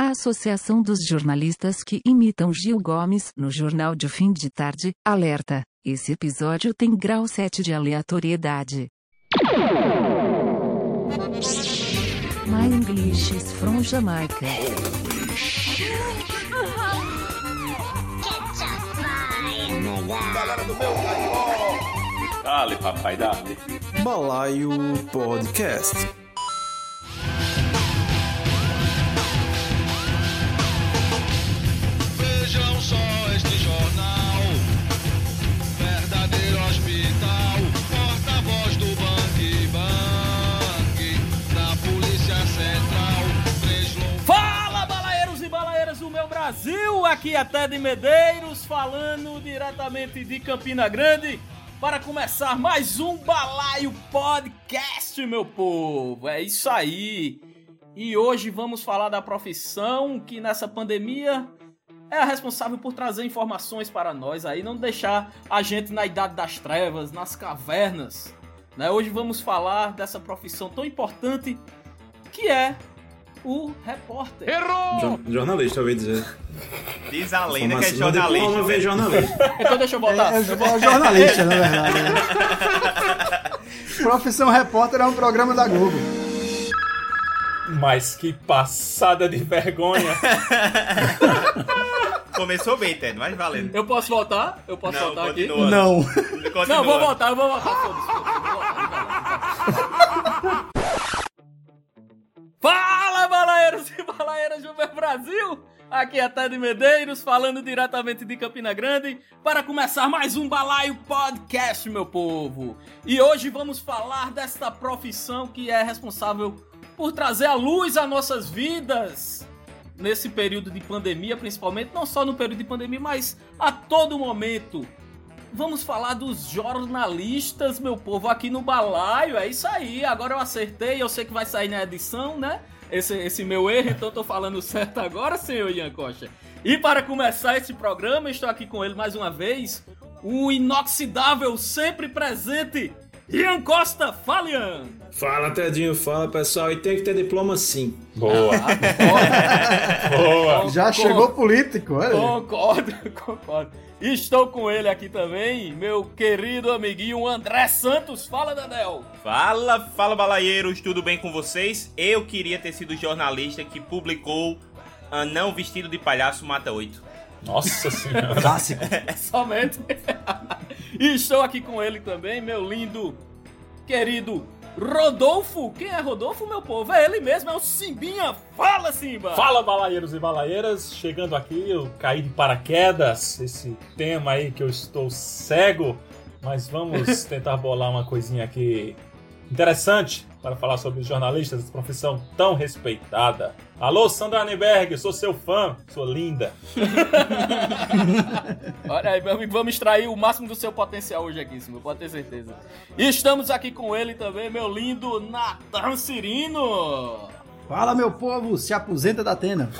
A Associação dos Jornalistas que Imitam Gil Gomes, no Jornal de Fim de Tarde, alerta: esse episódio tem grau 7 de aleatoriedade. My English is from Jamaica. Galera do meu! Dale, papai, dale. Balaio Podcast. Vejam só este jornal, verdadeiro hospital, porta-voz do Bang Bang, da Polícia Central. Fala, balaeiros e balaeiras do meu Brasil! Aqui é Ted Medeiros, falando diretamente de Campina Grande, para começar mais um Balaio Podcast, meu povo! É isso aí! E hoje vamos falar da profissão que nessa pandemia é a responsável por trazer informações para nós aí, não deixar a gente na idade das trevas, nas cavernas. Né? Hoje vamos falar dessa profissão tão importante que é o repórter. Jo- jornalista, eu ia dizer. Diz a lenda que é Informação- Diploma jornalista. vem jornalista. Então deixa eu voltar. É, é vou- jornalista, na verdade. né? Profissão Repórter é um programa da Globo. Mas que passada de vergonha. Começou bem, Ted, mas valendo. Eu posso voltar? Eu posso Não, voltar aqui? continua. Não. Continua. Não, vou voltar, eu vou voltar. Foda-se, foda-se, eu vou voltar. Fala, balaeiros e balaeiras do meu Brasil! Aqui é Ted Medeiros, falando diretamente de Campina Grande, para começar mais um Balaio Podcast, meu povo. E hoje vamos falar desta profissão que é responsável por trazer a luz às nossas vidas nesse período de pandemia, principalmente, não só no período de pandemia, mas a todo momento. Vamos falar dos jornalistas, meu povo, aqui no balaio. É isso aí. Agora eu acertei. Eu sei que vai sair na edição, né? Esse, esse meu erro, então eu tô falando certo agora, senhor Ian Costa. E para começar esse programa, estou aqui com ele mais uma vez, o inoxidável, sempre presente, Ian Costa. Fala, Ian! Fala, Tedinho, fala pessoal. E tem que ter diploma sim. Boa. Boa. Já chegou político, olha. Concordo, concordo. Estou com ele aqui também, meu querido amiguinho André Santos. Fala, Daniel. Fala, fala balaieiros, tudo bem com vocês? Eu queria ter sido o jornalista que publicou Anão Vestido de Palhaço Mata 8. Nossa senhora. Clássico. Somente. e estou aqui com ele também, meu lindo, querido Rodolfo. Quem é Rodolfo, meu povo? É ele mesmo, é o Simbinha. Fala, Simba. Fala, balaeiros e balaeiras. Chegando aqui, eu caí de paraquedas. Esse tema aí que eu estou cego. Mas vamos tentar bolar uma coisinha aqui interessante para falar sobre os jornalistas, essa profissão tão respeitada. Alô, Sandra Anneberg, sou seu fã, sou linda. Olha aí, vamos extrair o máximo do seu potencial hoje aqui, Simba, pode ter certeza. E estamos aqui com ele também, meu lindo Natan Cirino. Fala, meu povo, se aposenta da Atena.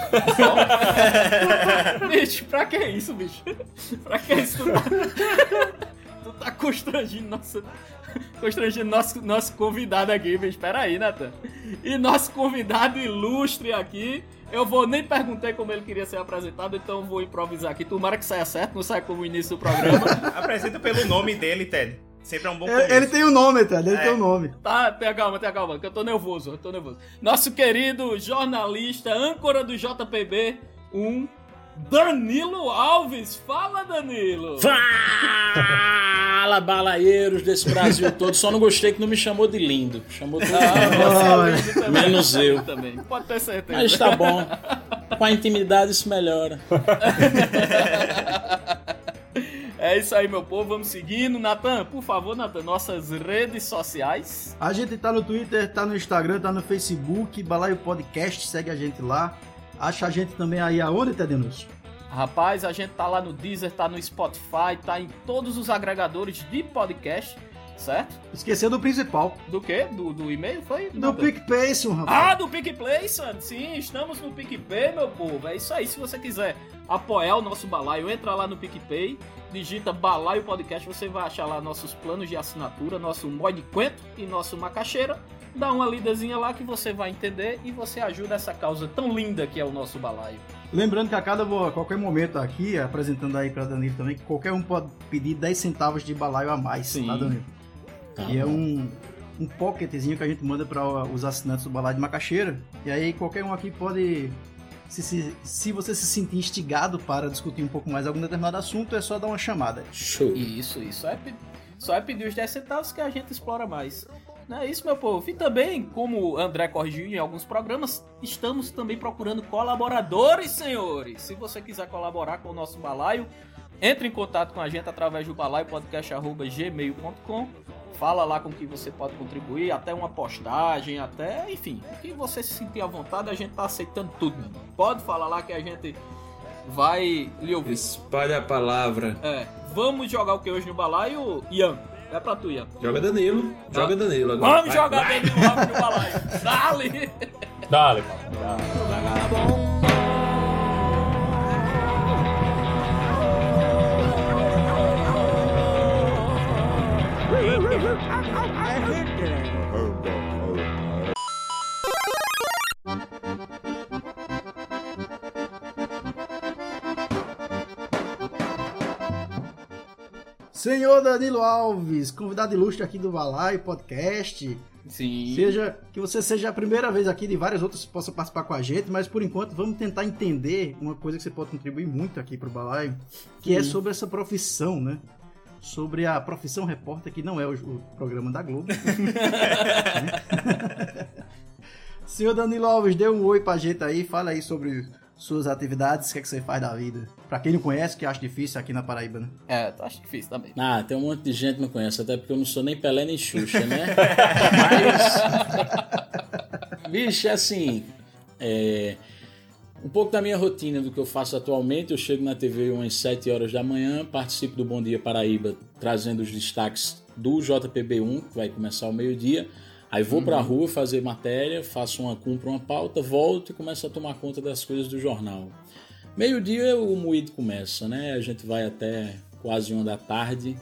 Bicho, pra que isso, bicho? Pra que isso? Tu tá, tu tá constrangindo nosso, constrangindo nosso, nosso convidado aqui, bicho. Pera aí, Nathan. E nosso convidado ilustre aqui, eu vou nem perguntei como ele queria ser apresentado, então eu vou improvisar aqui. Tomara que saia certo, não saia como o início do programa. Apresenta pelo nome dele, Ted. Sempre é um bom Ele, começo. ele tem um nome, Ted, ele É. tem um nome. Tá, tenha calma, tenha calma, que eu tô nervoso, eu tô nervoso. Nosso querido jornalista, âncora do JPB, um Danilo Alves. Fala, Danilo! Fala, balaeiros desse Brasil todo. Só não gostei que não me chamou de lindo. Chamou de Ah, você é lindo. Menos eu. Também. Pode ter certeza. Mas tá bom. Com a intimidade isso melhora. É isso aí, meu povo. Vamos seguindo. Natan, por favor, Natan, nossas redes sociais. A gente tá no Twitter, tá no Instagram, tá no Facebook, Balaio Podcast, segue a gente lá. Acha a gente também aí aonde, Ted Denúncio? Rapaz, a gente tá lá no Deezer, tá no Spotify, tá em todos os agregadores de podcast, certo? Esqueceu do principal. Do quê? Do, do e-mail? Foi? Do? PicPay, Ah, rapaz. do PicPlay, Sam. Sim, estamos no PicPay, meu povo. É isso aí. Se você quiser apoiar o nosso balaio, entra lá no PicPay, digita Balaio Podcast, você vai achar lá nossos planos de assinatura, nosso mod quento e nosso macaxeira. Dá uma lidazinha lá que você vai entender e você ajuda essa causa tão linda que é o nosso balaio. Lembrando que a cada a qualquer momento aqui, apresentando aí pra Danilo também, que qualquer um pode pedir 10 centavos de balaio a mais, Sim. tá, Danilo? Tá E é bom. um, um pocketzinho que a gente manda para os assinantes do Balaio de Macaxeira. E aí qualquer um aqui pode. Se, se, se você se sentir instigado para discutir um pouco mais algum determinado assunto, é só dar uma chamada. Show. Isso, isso. É, só é pedir os 10 centavos que a gente explora mais. Não é isso, meu povo. E também, como o André corrigiu em alguns programas, estamos também procurando colaboradores, senhores. Se você quiser colaborar com o nosso balaio, entre em contato com a gente através do balaiopodcast.gmail.com Fala lá com que você pode contribuir, até uma postagem, até, enfim, o que você se sentir à vontade, a gente tá aceitando tudo, meu irmão. Pode falar lá que a gente vai lhe ouvir. Espalha a palavra. É, vamos jogar o que hoje no balaio, Ian? É pra tu, Ian. Joga Danilo. Joga Danilo agora. Vamos Vai, jogar vai. bem logo no balaio. Dale! Dale, dale. Senhor Danilo Alves, convidado ilustre aqui do Balaio Podcast. Sim. Seja que você seja a primeira vez aqui de várias outras que possa participar com a gente, mas por enquanto vamos tentar entender uma coisa que você pode contribuir muito aqui pro Balaio, que é sobre essa profissão, né? Sobre a profissão repórter, que não é o, o programa da Globo. Senhor Danilo Alves, dê um oi pra gente aí, fala aí sobre suas atividades, o que, é que você faz da vida. Pra quem não conhece, que acha difícil aqui na Paraíba, né? É, tu acha difícil também. Ah, tem um monte de gente que não conhece, até porque eu não sou nem Pelé nem Xuxa, né? Mas. Bicho, é assim. é, Um pouco da minha rotina do que eu faço atualmente. Eu chego na TV umas 7 horas da manhã, participo do Bom Dia Paraíba, trazendo os destaques do JPB1, que vai começar ao meio-dia. Aí vou pra rua fazer matéria, faço uma, cumpro uma pauta, volto e começo a tomar conta das coisas do jornal. Meio-dia o moído começa, né? A gente vai até quase uma da tarde,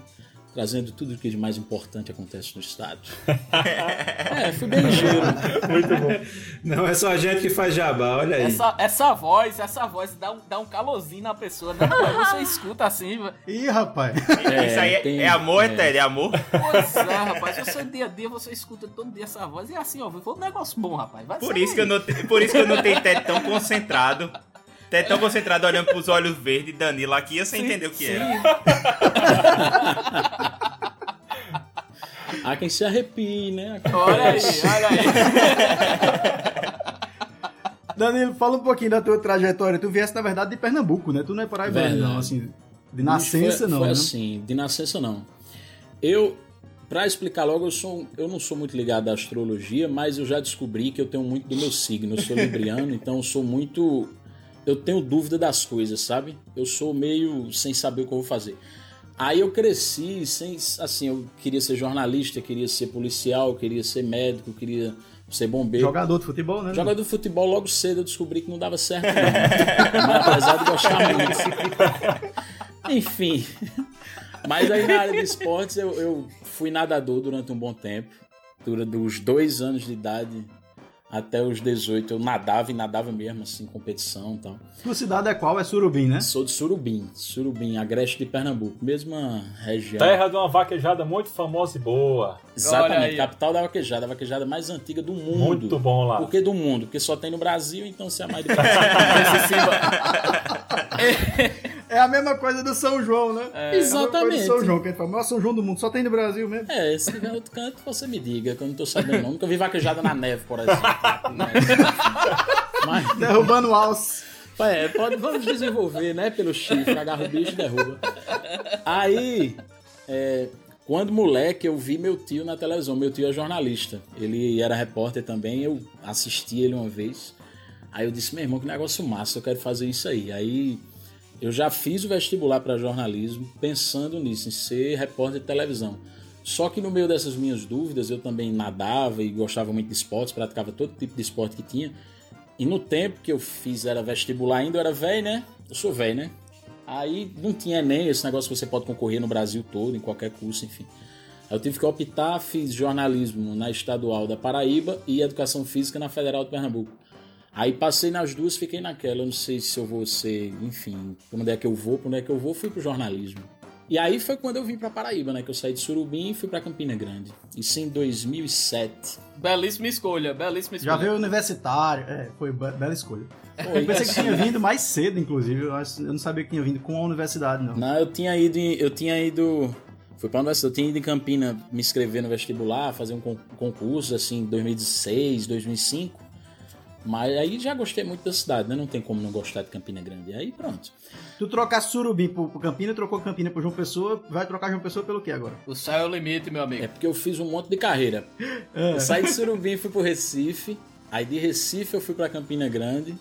trazendo tudo o que de mais importante acontece no estado. é, fui bem ligeiro. Muito bom. Não é só a gente que faz jabá, olha aí. Essa, essa voz, essa voz dá um, dá um calorzinho na pessoa, né? Você escuta assim, Ih, rapaz! Isso aí é, tem- é amor, é é. Ted? É amor? pois é, rapaz. Você dia a dia, você escuta todo dia essa voz e é assim, ó, foi um negócio bom, rapaz. Vai Por isso que eu não, por isso que eu não tenho Ted tão concentrado. Ted tão concentrado olhando pros olhos verdes de Danilo aqui, eu sem Sim, entender o que sim. era. Há quem se arrepie, né? Olha aí, olha aí. Danilo, fala um pouquinho da tua trajetória. Tu viesse, na verdade, de Pernambuco, né? Tu não é paraibano, Verdade. não, assim, de nascença, foi, não, foi né? assim, de nascença não. Eu, pra explicar logo, eu, sou, eu não sou muito ligado à astrologia, mas eu já descobri que eu tenho muito do meu signo. Eu sou libriano, então eu sou muito. Eu tenho dúvida das coisas, sabe? Eu sou meio sem saber o que eu vou fazer. Aí eu cresci sem. Assim, eu queria ser jornalista, queria ser policial, queria ser médico, queria ser bombeiro. Jogador de futebol, né? Jogador de futebol, logo cedo eu descobri que não dava certo, não. Apesar de gostar muito. Enfim. Mas aí na área de esportes eu, eu fui nadador durante um bom tempo. Durante os dois anos de idade até os 18 eu nadava e nadava mesmo, assim, competição e tal. Tua cidade é qual? É Surubim, né? Sou de Surubim, Surubim, Agreste de Pernambuco, mesma região. Terra de uma vaquejada muito famosa e boa. Exatamente, capital da vaquejada, a vaquejada mais antiga do mundo. Muito bom lá. Por que do mundo? Porque só tem no Brasil, então se é mais do Brasil. É a mesma coisa do São João, né? É coisa Exatamente. do São João, que gente fala, o maior São João do mundo, só tem no Brasil mesmo. É, se tiver outro canto, você me diga, que eu não tô sabendo não. Nunca vi vaquejada na neve, por exemplo. Mas, Derrubando o alce. é, pode, vamos desenvolver, né? Pelo chifre, agarra o bicho e derruba. Aí, é, quando moleque, eu vi meu tio na televisão. Meu tio é jornalista. Ele era repórter também, eu assisti ele uma vez. Aí eu disse, meu irmão, que negócio massa, eu quero fazer isso aí. Aí eu já fiz o vestibular para jornalismo pensando nisso, em ser repórter de televisão. Só que no meio dessas minhas dúvidas, eu também nadava e gostava muito de esportes, praticava todo tipo de esporte que tinha. E no tempo que eu fiz era vestibular ainda, eu era velho, né? Eu sou velho, né? Aí não tinha nem esse negócio que você pode concorrer no Brasil todo, em qualquer curso, enfim. Eu tive que optar, fiz jornalismo na estadual da Paraíba e educação física na Federal de Pernambuco. Aí passei nas duas, fiquei naquela. Eu não sei se eu vou ser, enfim, pra onde é que eu vou, pra onde é que eu vou, fui pro jornalismo. E aí foi quando eu vim pra Paraíba, né? Que eu saí de Surubim e fui pra Campina Grande. Isso em 2007. Belíssima escolha, belíssima escolha. Já veio universitário. É, foi be- bela escolha. Foi, Eu pensei que tinha vindo mais cedo, inclusive. Eu, não sabia que tinha vindo com a universidade, não. Não, eu tinha ido, em- eu tinha ido, fui pra universidade, eu tinha ido em Campina me inscrever no vestibular, fazer um con- concurso, assim, em 2016, 2005. Mas aí já gostei muito da cidade, né? Não tem como não gostar de Campina Grande. Aí pronto. Tu trocar Surubim pro, pro Campina, trocou Campina pro João Pessoa, vai trocar João Pessoa pelo que agora? O céu é o limite, meu amigo. É porque eu fiz um monte de carreira. Eu saí de Surubim e fui pro Recife. Aí de Recife eu fui pra Campina Grande.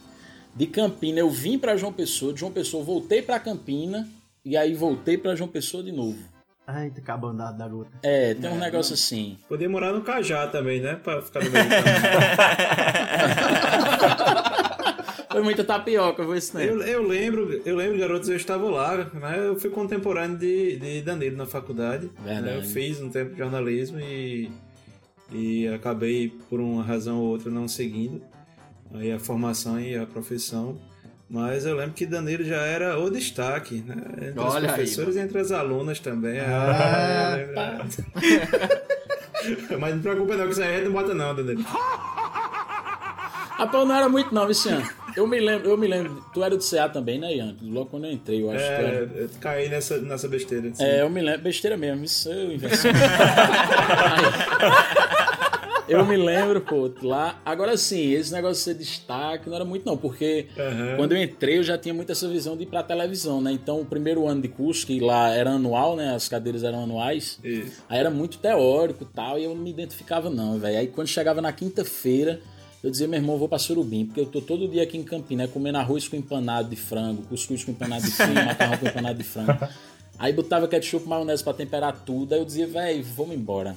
De Campina eu vim pra João Pessoa. De João Pessoa eu voltei pra Campina. E aí voltei pra João Pessoa de novo. Ai, tá acabandado da gota. É, tem um negócio assim. Podia morar no Cajá também, né? Pra ficar no meio. Foi muita tapioca, foi esse tempo. eu, eu lembro, eu lembro, garotos, eu estava lá, né? Eu fui contemporâneo de, de Danilo na faculdade. Verdade. né? Eu fiz um tempo de jornalismo e, e acabei, por uma razão ou outra, não seguindo aí a formação e a profissão. Mas eu lembro que Danilo já era o destaque, né? Entre os Olha aí, professores e entre as alunas também. Ah, Ah, Mas não preocupa não, que isso aí não bota não, Danilo. Rapaz, não era muito não, esse ano. Eu me lembro, eu me lembro. Tu era do CA também, né, Ian? Logo quando eu entrei, eu acho que tu É, era. eu caí nessa, nessa besteira. assim. É, eu me lembro. Besteira mesmo, isso eu invenção. eu me lembro, pô, lá. Agora sim, esse negócio de ser destaque não era muito, não, porque Aham. quando eu entrei eu já tinha muito essa visão de ir pra televisão, né? Então o primeiro ano de curso, que lá era anual, né? As cadeiras eram anuais. Isso. Aí era muito teórico e tal, e eu não me identificava não, velho. Aí quando chegava na quinta-feira, eu dizia, meu irmão, vou pra Surubim, porque eu tô todo dia aqui em Campina, né, comendo arroz com empanado de frango, cuscuz com empanado de frango, macarrão com empanado de frango. Aí botava ketchup, maionese pra temperar tudo, aí eu dizia, velho, vamos embora.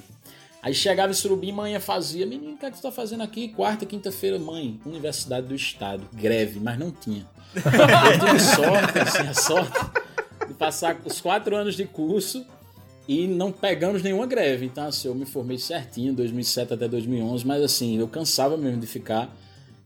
Aí chegava em Surubim, manhã fazia, menino, o que é que tá fazendo aqui? Quarta, quinta-feira, mãe, Universidade do Estado, greve, mas não tinha. Eu tive sorte, assim, a sorte de passar os quatro anos de curso e não pegamos nenhuma greve. Então, assim, eu me formei certinho, 2007 até 2011, mas assim, eu cansava mesmo de ficar.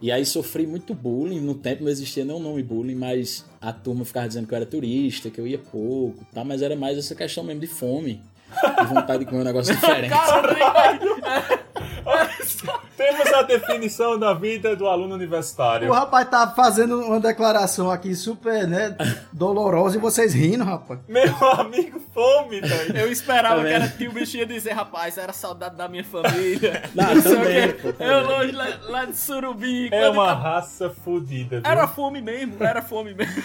E aí sofri muito bullying. No tempo não existia o nome bullying, mas a turma ficava dizendo que eu era turista, que eu ia pouco, tá? mas era mais essa questão mesmo de fome. De vontade de comer um negócio diferente. Temos a definição da vida do aluno universitário. O rapaz tá fazendo uma declaração aqui super, né, dolorosa e vocês rindo, rapaz. Meu amigo, fome, doido. Eu esperava Tá que era que o bicho ia dizer, rapaz, era saudade da minha família. Não, sei o também, quê. pô, também. Eu longe lá, lá de Surubim. É uma tá- raça fodida? Era fome mesmo, era fome mesmo.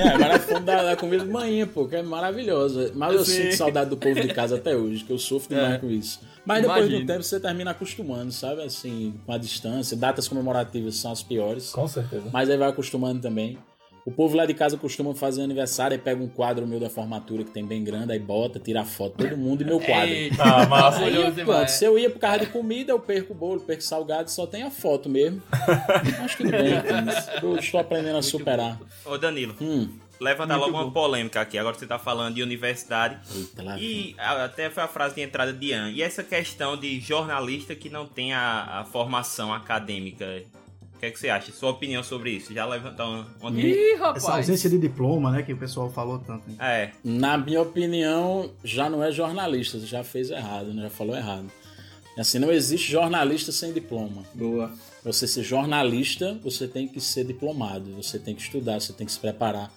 É, agora a fome da, da comida de manhã, pô, que é maravilhosa. Mas eu Sim. sinto saudade do povo de casa até hoje, que eu sofro demais É. com isso. Mas depois do tempo você termina acostumando, sabe? Assim, com a distância. Datas comemorativas são as piores. Com certeza. Mas aí vai acostumando também. O povo lá de casa costuma fazer aniversário e pega um quadro meu da formatura que tem bem grande, aí bota, tira a foto, todo mundo e meu quadro. Eita, massa. Aí, pronto, se eu ia por causa de comida, eu perco o bolo, perco salgado, só tem a foto mesmo. Acho que tudo bem, eu estou aprendendo a superar. Ô Danilo, Hum, levanta Muito logo bom. uma polêmica aqui. Agora você tá falando de universidade. eita. E a- até foi a frase de entrada de Ian. E essa questão de jornalista que não tem a, a formação acadêmica. O que é que você acha? Sua opinião sobre isso? Já levantou uma. Ih, Essa rapaz. ausência de diploma, né, que o pessoal falou tanto. né? É. Na minha opinião, já não é jornalista, você já fez errado, né? já falou errado. Assim, não existe jornalista sem diploma. Boa. Pra você ser jornalista, você tem que ser diplomado, você tem que estudar, você tem que se preparar.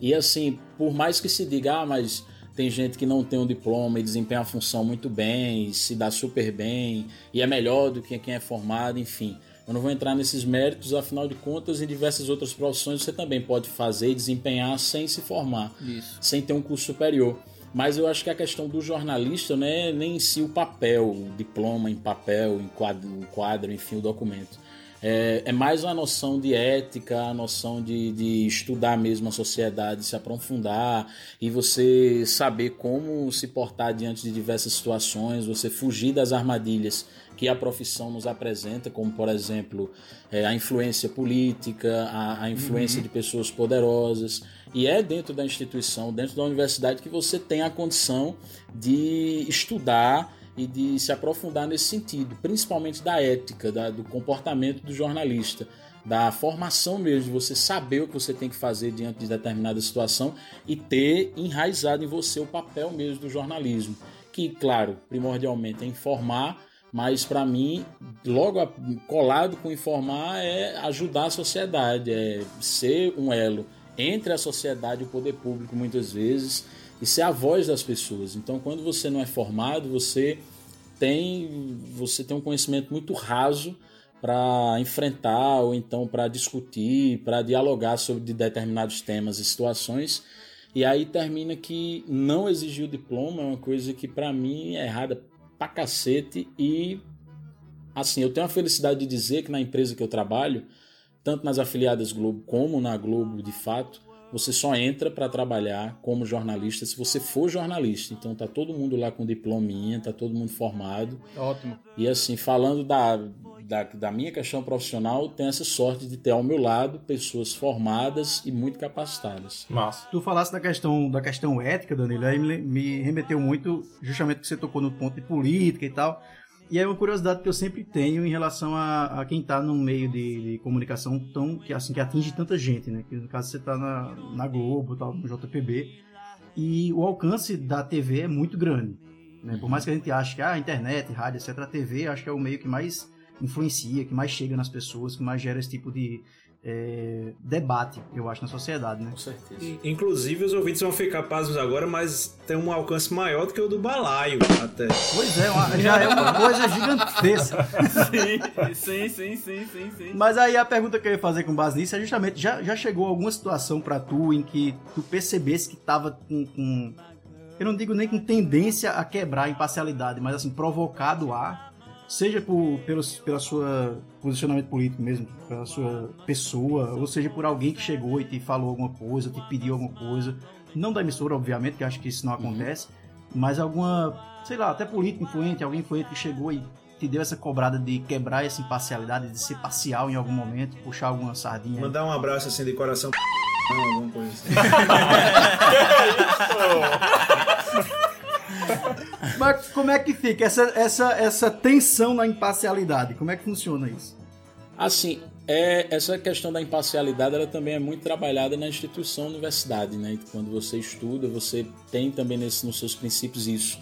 E assim, por mais que se diga, ah, mas tem gente que não tem um diploma e desempenha a função muito bem, se dá super bem, e é melhor do que quem é formado, enfim. Eu não vou entrar nesses méritos, afinal de contas, em diversas outras profissões você também pode fazer e desempenhar sem se formar Isso. sem ter um curso superior. Mas eu acho que a questão do jornalista não é nem em si o papel, o diploma em papel, em quadro, em quadro, enfim, o documento. É, é mais uma noção de ética, a noção de, de estudar mesmo a sociedade, se aprofundar e você saber como se portar diante de diversas situações, você fugir das armadilhas que a profissão nos apresenta, como por exemplo é, a influência política, a, a influência de pessoas poderosas. E é dentro da instituição, dentro da universidade, que você tem a condição de estudar e de se aprofundar nesse sentido, principalmente da ética, da, do comportamento do jornalista, da formação mesmo, de você saber o que você tem que fazer diante de determinada situação e ter enraizado em você o papel mesmo do jornalismo, que, claro, primordialmente é informar, mas para mim, logo colado com informar é ajudar a sociedade, é ser um elo entre a sociedade e o poder público muitas vezes e ser a voz das pessoas. Então, quando você não é formado, você tem você tem um conhecimento muito raso para enfrentar ou então para discutir, para dialogar sobre determinados temas e situações. E aí termina que não exigir o diploma é uma coisa que para mim é errada pra cacete e assim, eu tenho a felicidade de dizer que na empresa que eu trabalho, tanto nas afiliadas Globo como na Globo de fato, você só entra para trabalhar como jornalista se você for jornalista. Então tá todo mundo lá com diplominha, tá todo mundo formado. Ótimo. E assim, falando da, da, da minha questão profissional, tenho essa sorte de ter ao meu lado pessoas formadas e muito capacitadas. Massa. Tu falasse da questão, da questão ética, Danilo, aí me, me remeteu muito justamente que você tocou no ponto de política e tal. E é uma curiosidade que eu sempre tenho em relação a, a quem está no meio de, de comunicação tão que assim que atinge tanta gente, né? Que no caso você está na, na Globo, tal, no JPB, e o alcance da TV é muito grande. Né? Por mais que a gente ache que ah, a internet, rádio, etc, a TV acho que é o meio que mais influencia, que mais chega nas pessoas, que mais gera esse tipo de é, debate, eu acho, na sociedade, né? Com certeza. Inclusive, os ouvintes vão ficar pasmos agora, mas tem um alcance maior do que o do balaio, até. Pois é, uma- já é uma coisa gigantesca. Sim, sim, sim, sim, sim, sim. Mas aí a pergunta que eu ia fazer com base nisso é justamente, já, já chegou alguma situação pra tu em que tu percebesse que tava com, com- Eu não digo nem com tendência a quebrar a imparcialidade, mas assim, provocado a. Seja por, pelos, pela sua posicionamento político mesmo, pela sua pessoa, ou seja por alguém que chegou e te falou alguma coisa, te pediu alguma coisa. Não da emissora, obviamente, que acho que isso não acontece, mas alguma, sei lá, até político influente, alguém influente que chegou e te deu essa cobrada de quebrar essa imparcialidade, de ser parcial em algum momento, puxar alguma sardinha. Mandar um abraço assim de coração. Não, alguma coisa assim. Mas como é que fica essa, essa, essa tensão na imparcialidade? Como é que funciona isso? Assim, é, essa questão da imparcialidade ela também é muito trabalhada na instituição universidade, né? Quando você estuda, você tem também nesse, nos seus princípios isso.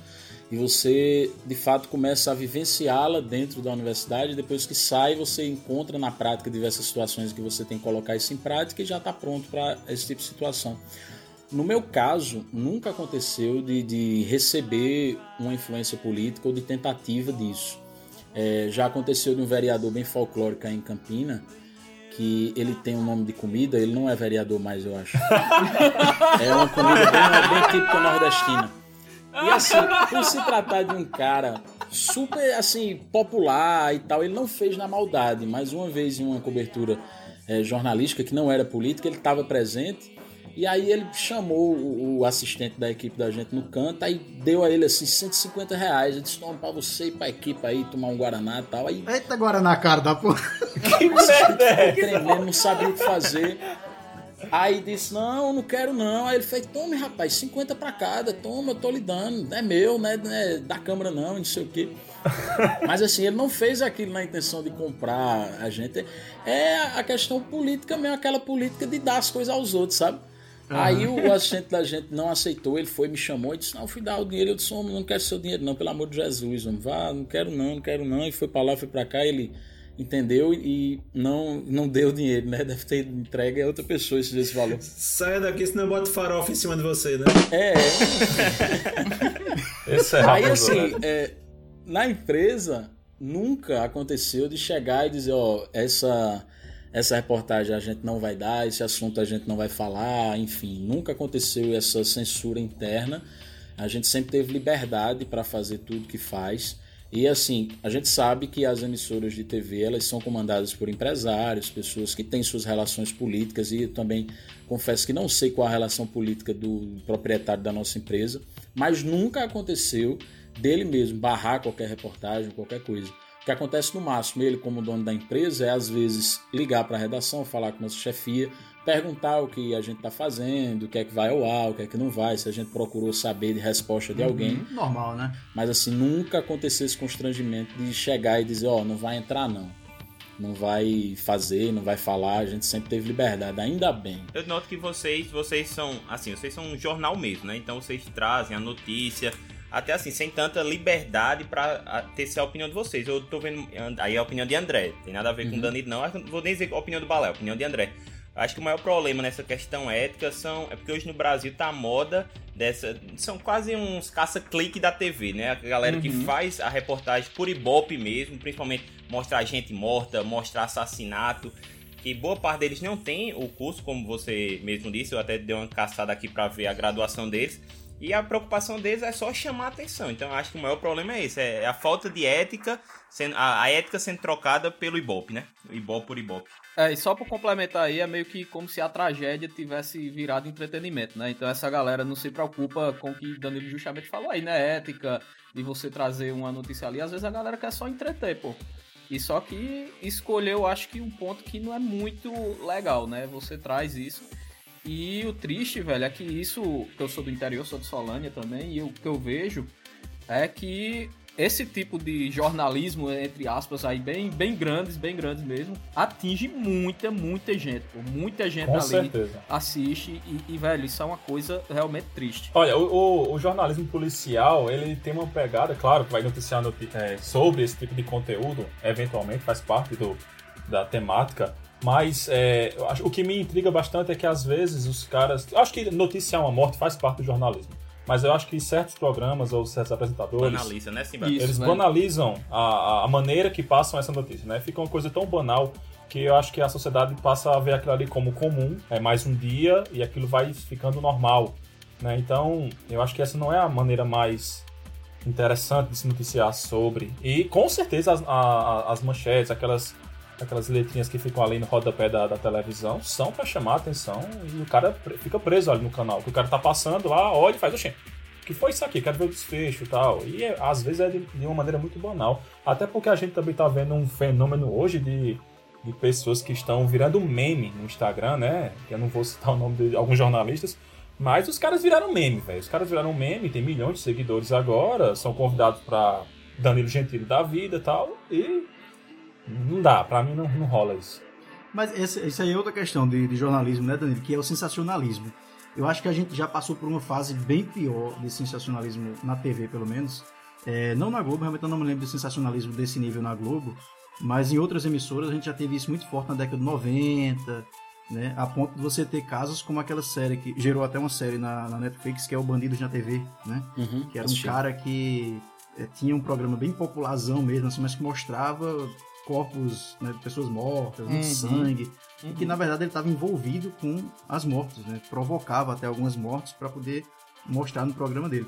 E você, de fato, começa a vivenciá-la dentro da universidade. Depois que sai, você encontra na prática diversas situações que você tem que colocar isso em prática e já está pronto para esse tipo de situação. No meu caso, nunca aconteceu de, de receber uma influência política ou de tentativa disso. É, já aconteceu de um vereador bem folclórico aí em Campina, que ele tem um nome de comida, ele não é vereador mais, eu acho. É uma comida bem, bem típica nordestina. E assim, por se tratar de um cara super, assim, popular e tal, ele não fez na maldade, mas uma vez em uma cobertura eh, jornalística, que não era política, ele estava presente, e aí ele chamou o, o assistente da equipe da gente no canto, aí deu a ele, assim, 150 reais, eu disse, toma pra você ir pra equipe aí, tomar um Guaraná e tal, aí Eita, na cara da porra. Que merda é tremendo, não sabia o que fazer. Aí disse, não, não quero não. Aí ele fez, tome rapaz, 50 pra cada, toma, eu tô lhe dando. É meu, né? Não é da Câmara não, não sei o quê. Mas assim, ele não fez aquilo na intenção de comprar a gente. É a questão política mesmo, aquela política de dar as coisas aos outros, sabe? Aí o assistente da gente não aceitou, ele foi, me chamou e disse, não, fui dar o dinheiro. Eu disse, homem, não quero seu dinheiro não, pelo amor de Jesus, homem. Vá, não quero não, não quero não. E foi pra lá, foi pra cá, ele entendeu e não, não deu dinheiro, né? Deve ter entregue a outra pessoa esse, esse valor. Saia daqui, senão eu boto farofa em cima de você, né? É, Esse é Aí assim, né? é, na empresa nunca aconteceu de chegar e dizer, ó, essa essa reportagem a gente não vai dar, esse assunto a gente não vai falar, enfim, nunca aconteceu essa censura interna. A gente sempre teve liberdade para fazer tudo que faz. E assim, a gente sabe que as emissoras de TV elas são comandadas por empresários, pessoas que têm suas relações políticas e eu também confesso que não sei qual a relação política do proprietário da nossa empresa, mas nunca aconteceu dele mesmo barrar qualquer reportagem, qualquer coisa. O que acontece no máximo, ele como dono da empresa, é às vezes ligar para a redação, falar com a nossa chefia, perguntar o que a gente está fazendo, o que é que vai ao ar, o que é que não vai, se a gente procurou saber de resposta de alguém. Uhum, normal, né? Mas assim, nunca aconteceu esse constrangimento de chegar e dizer, ó, oh, não vai entrar não. Não vai fazer, não vai falar, a gente sempre teve liberdade, ainda bem. Eu noto que vocês, vocês são, assim, vocês são um jornal mesmo, né? Então vocês trazem a notícia, até assim, sem tanta liberdade para ter a opinião de vocês. Eu tô vendo. Aí é a opinião de André. Tem nada a ver uhum. com o Danilo, não. Vou nem dizer a opinião do Balé, a opinião de André. Acho que o maior problema nessa questão ética são. É porque hoje no Brasil tá a moda dessa. São quase uns caça-clique da TV, né? A galera uhum. que faz a reportagem por ibope mesmo, principalmente mostrar gente morta, mostrar assassinato. Que boa parte deles não tem o curso, como você mesmo disse. Eu até dei uma caçada aqui para ver a graduação deles. E a preocupação deles é só chamar atenção. Então acho que o maior problema é esse: é a falta de ética, sendo, a, a ética sendo trocada pelo Ibope, né? Ibope por Ibope. É, e só para complementar aí, é meio que como se a tragédia tivesse virado entretenimento, né? Então essa galera não se preocupa com o que Danilo justamente falou aí, né? Ética, de você trazer uma notícia ali. Às vezes a galera quer só entreter, pô. E só que escolheu, acho que um ponto que não é muito legal, né? Você traz isso. E o triste, velho, é que isso, que eu sou do interior, sou de Solânia também, e o que eu vejo é que esse tipo de jornalismo, entre aspas, aí bem, bem grandes, bem grandes mesmo, atinge muita, muita gente. Pô. Muita gente Com ali certeza. assiste e, e, velho, isso é uma coisa realmente triste. Olha, o, o, o jornalismo policial, ele tem uma pegada, claro, que vai noticiar é, sobre esse tipo de conteúdo, eventualmente faz parte do, da temática, mas é, o que me intriga bastante é que às vezes os caras. Eu acho que noticiar uma morte faz parte do jornalismo. Mas eu acho que certos programas ou certos apresentadores. Banaliza, né, Simba? Eles Isso, né? banalizam a, a maneira que passam essa notícia, né? Fica uma coisa tão banal que eu acho que a sociedade passa a ver aquilo ali como comum, é mais um dia e aquilo vai ficando normal. Né? Então, eu acho que essa não é a maneira mais interessante de se noticiar sobre. E com certeza as, a, as manchetes, aquelas aquelas letrinhas que ficam ali no rodapé da, da televisão, são para chamar a atenção e o cara fica preso ali no canal. Que o cara tá passando lá, olha e faz, oxê, que foi isso aqui? Quero ver o desfecho e tal. E é, às vezes é de, de, uma maneira muito banal. Até porque a gente também tá vendo um fenômeno hoje de, de pessoas que estão virando meme no Instagram, né? Eu não vou citar o nome de alguns jornalistas, mas os caras viraram meme, velho. Os caras viraram meme, tem milhões de seguidores agora, são convidados para Danilo Gentili da vida e tal. E não dá, pra mim não, não rola isso. Mas esse, isso aí é outra questão de, de, jornalismo, né, Danilo? Que é o sensacionalismo. Eu acho que a gente já passou por uma fase bem pior de sensacionalismo na TV, pelo menos. É, não na Globo, realmente eu não me lembro de sensacionalismo desse nível na Globo, mas em outras emissoras a gente já teve isso muito forte na década de 90, né? A ponto de você ter casos como aquela série que gerou até uma série na, na Netflix, que é o Bandidos na TV, né? Uhum, que era um cara que é, tinha um programa bem popularzão mesmo, assim, mas que mostrava corpos né, de pessoas mortas, muito uhum. sangue, uhum. e que na verdade ele estava envolvido com as mortes, né? provocava até algumas mortes para poder mostrar no programa dele.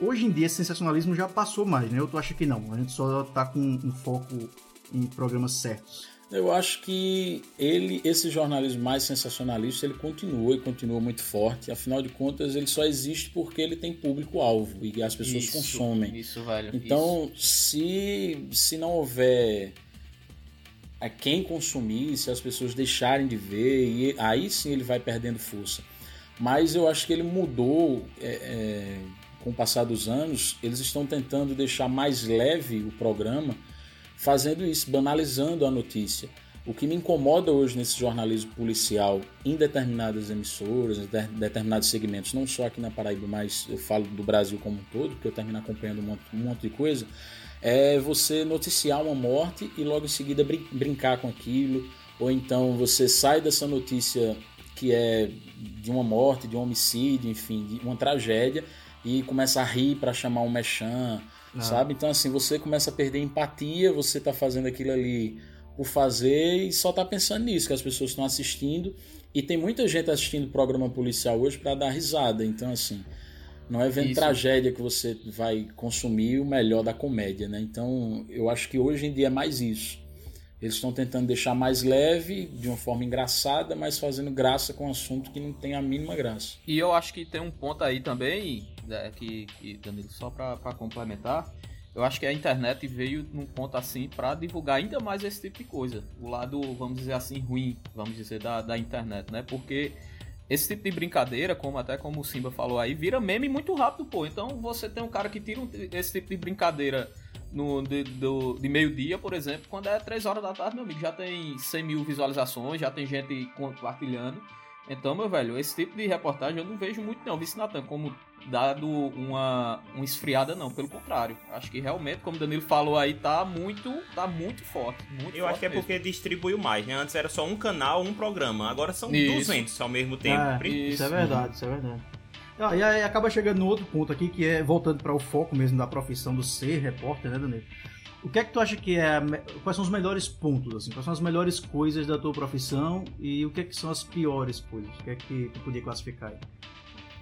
Hoje em dia esse sensacionalismo já passou mais, né? Eu tô acho que não, a gente só tá com um foco em programas certos. Eu acho que ele, esse jornalismo mais sensacionalista, ele continua e continua muito forte. Afinal de contas, ele só existe porque ele tem público-alvo e as pessoas isso, consomem. Isso, velho. Então, isso. se se não houver a quem consumir, se as pessoas deixarem de ver, e aí sim ele vai perdendo força. Mas eu acho que ele mudou é, é, com o passar dos anos, eles estão tentando deixar mais leve o programa, fazendo isso, banalizando a notícia. O que me incomoda hoje nesse jornalismo policial em determinadas emissoras, em determinados segmentos, não só aqui na Paraíba, mas eu falo do Brasil como um todo, porque eu termino acompanhando um monte, um monte de coisa, é você noticiar uma morte e logo em seguida brin brincar com aquilo, ou então você sai dessa notícia que é de uma morte, de um homicídio, enfim, de uma tragédia e começa a rir para chamar um mechan, ah. sabe? Então assim, você começa a perder empatia, você tá fazendo aquilo ali por fazer e só tá pensando nisso, que as pessoas estão assistindo e tem muita gente assistindo programa policial hoje para dar risada. Então assim, Não é vendo Isso. tragédia que você vai consumir o melhor da comédia, né? Então, eu acho que hoje em dia é mais isso. Eles estão tentando deixar mais leve, de uma forma engraçada, mas fazendo graça com um assunto que não tem a mínima graça. E eu acho que tem um ponto aí também, né, que, que Danilo, só pra, pra complementar, eu acho que a internet veio num ponto assim pra divulgar ainda mais esse tipo de coisa. O lado, vamos dizer assim, ruim, vamos dizer, da, da internet, né? Porque esse tipo de brincadeira, como até como o Simba falou aí, vira meme muito rápido, pô. Então você tem um cara que tira um- esse tipo de brincadeira no, de, do- de meio-dia, por exemplo, quando é 3 horas da tarde, meu amigo, já tem 100 mil visualizações, já tem gente compartilhando. Então, meu velho, esse tipo de reportagem eu não vejo muito não, Vice Natan, como dado uma, uma esfriada não, pelo contrário. Acho que realmente, como o Danilo falou aí, tá muito, tá muito forte. Muito Eu acho forte que é mesmo. porque distribuiu mais, né? Antes era só um canal, um programa. Agora são Isso. 200 ao mesmo tempo. É, Pri- Isso é verdade, isso é verdade. Ah, e aí acaba chegando no outro ponto aqui, que é voltando para o foco mesmo da profissão do ser repórter, né, Danilo? O que é que tu acha que é. a Quais são os melhores pontos, assim? Quais são as melhores coisas da tua profissão e o que é que são as piores coisas? O que é que tu podia classificar aí?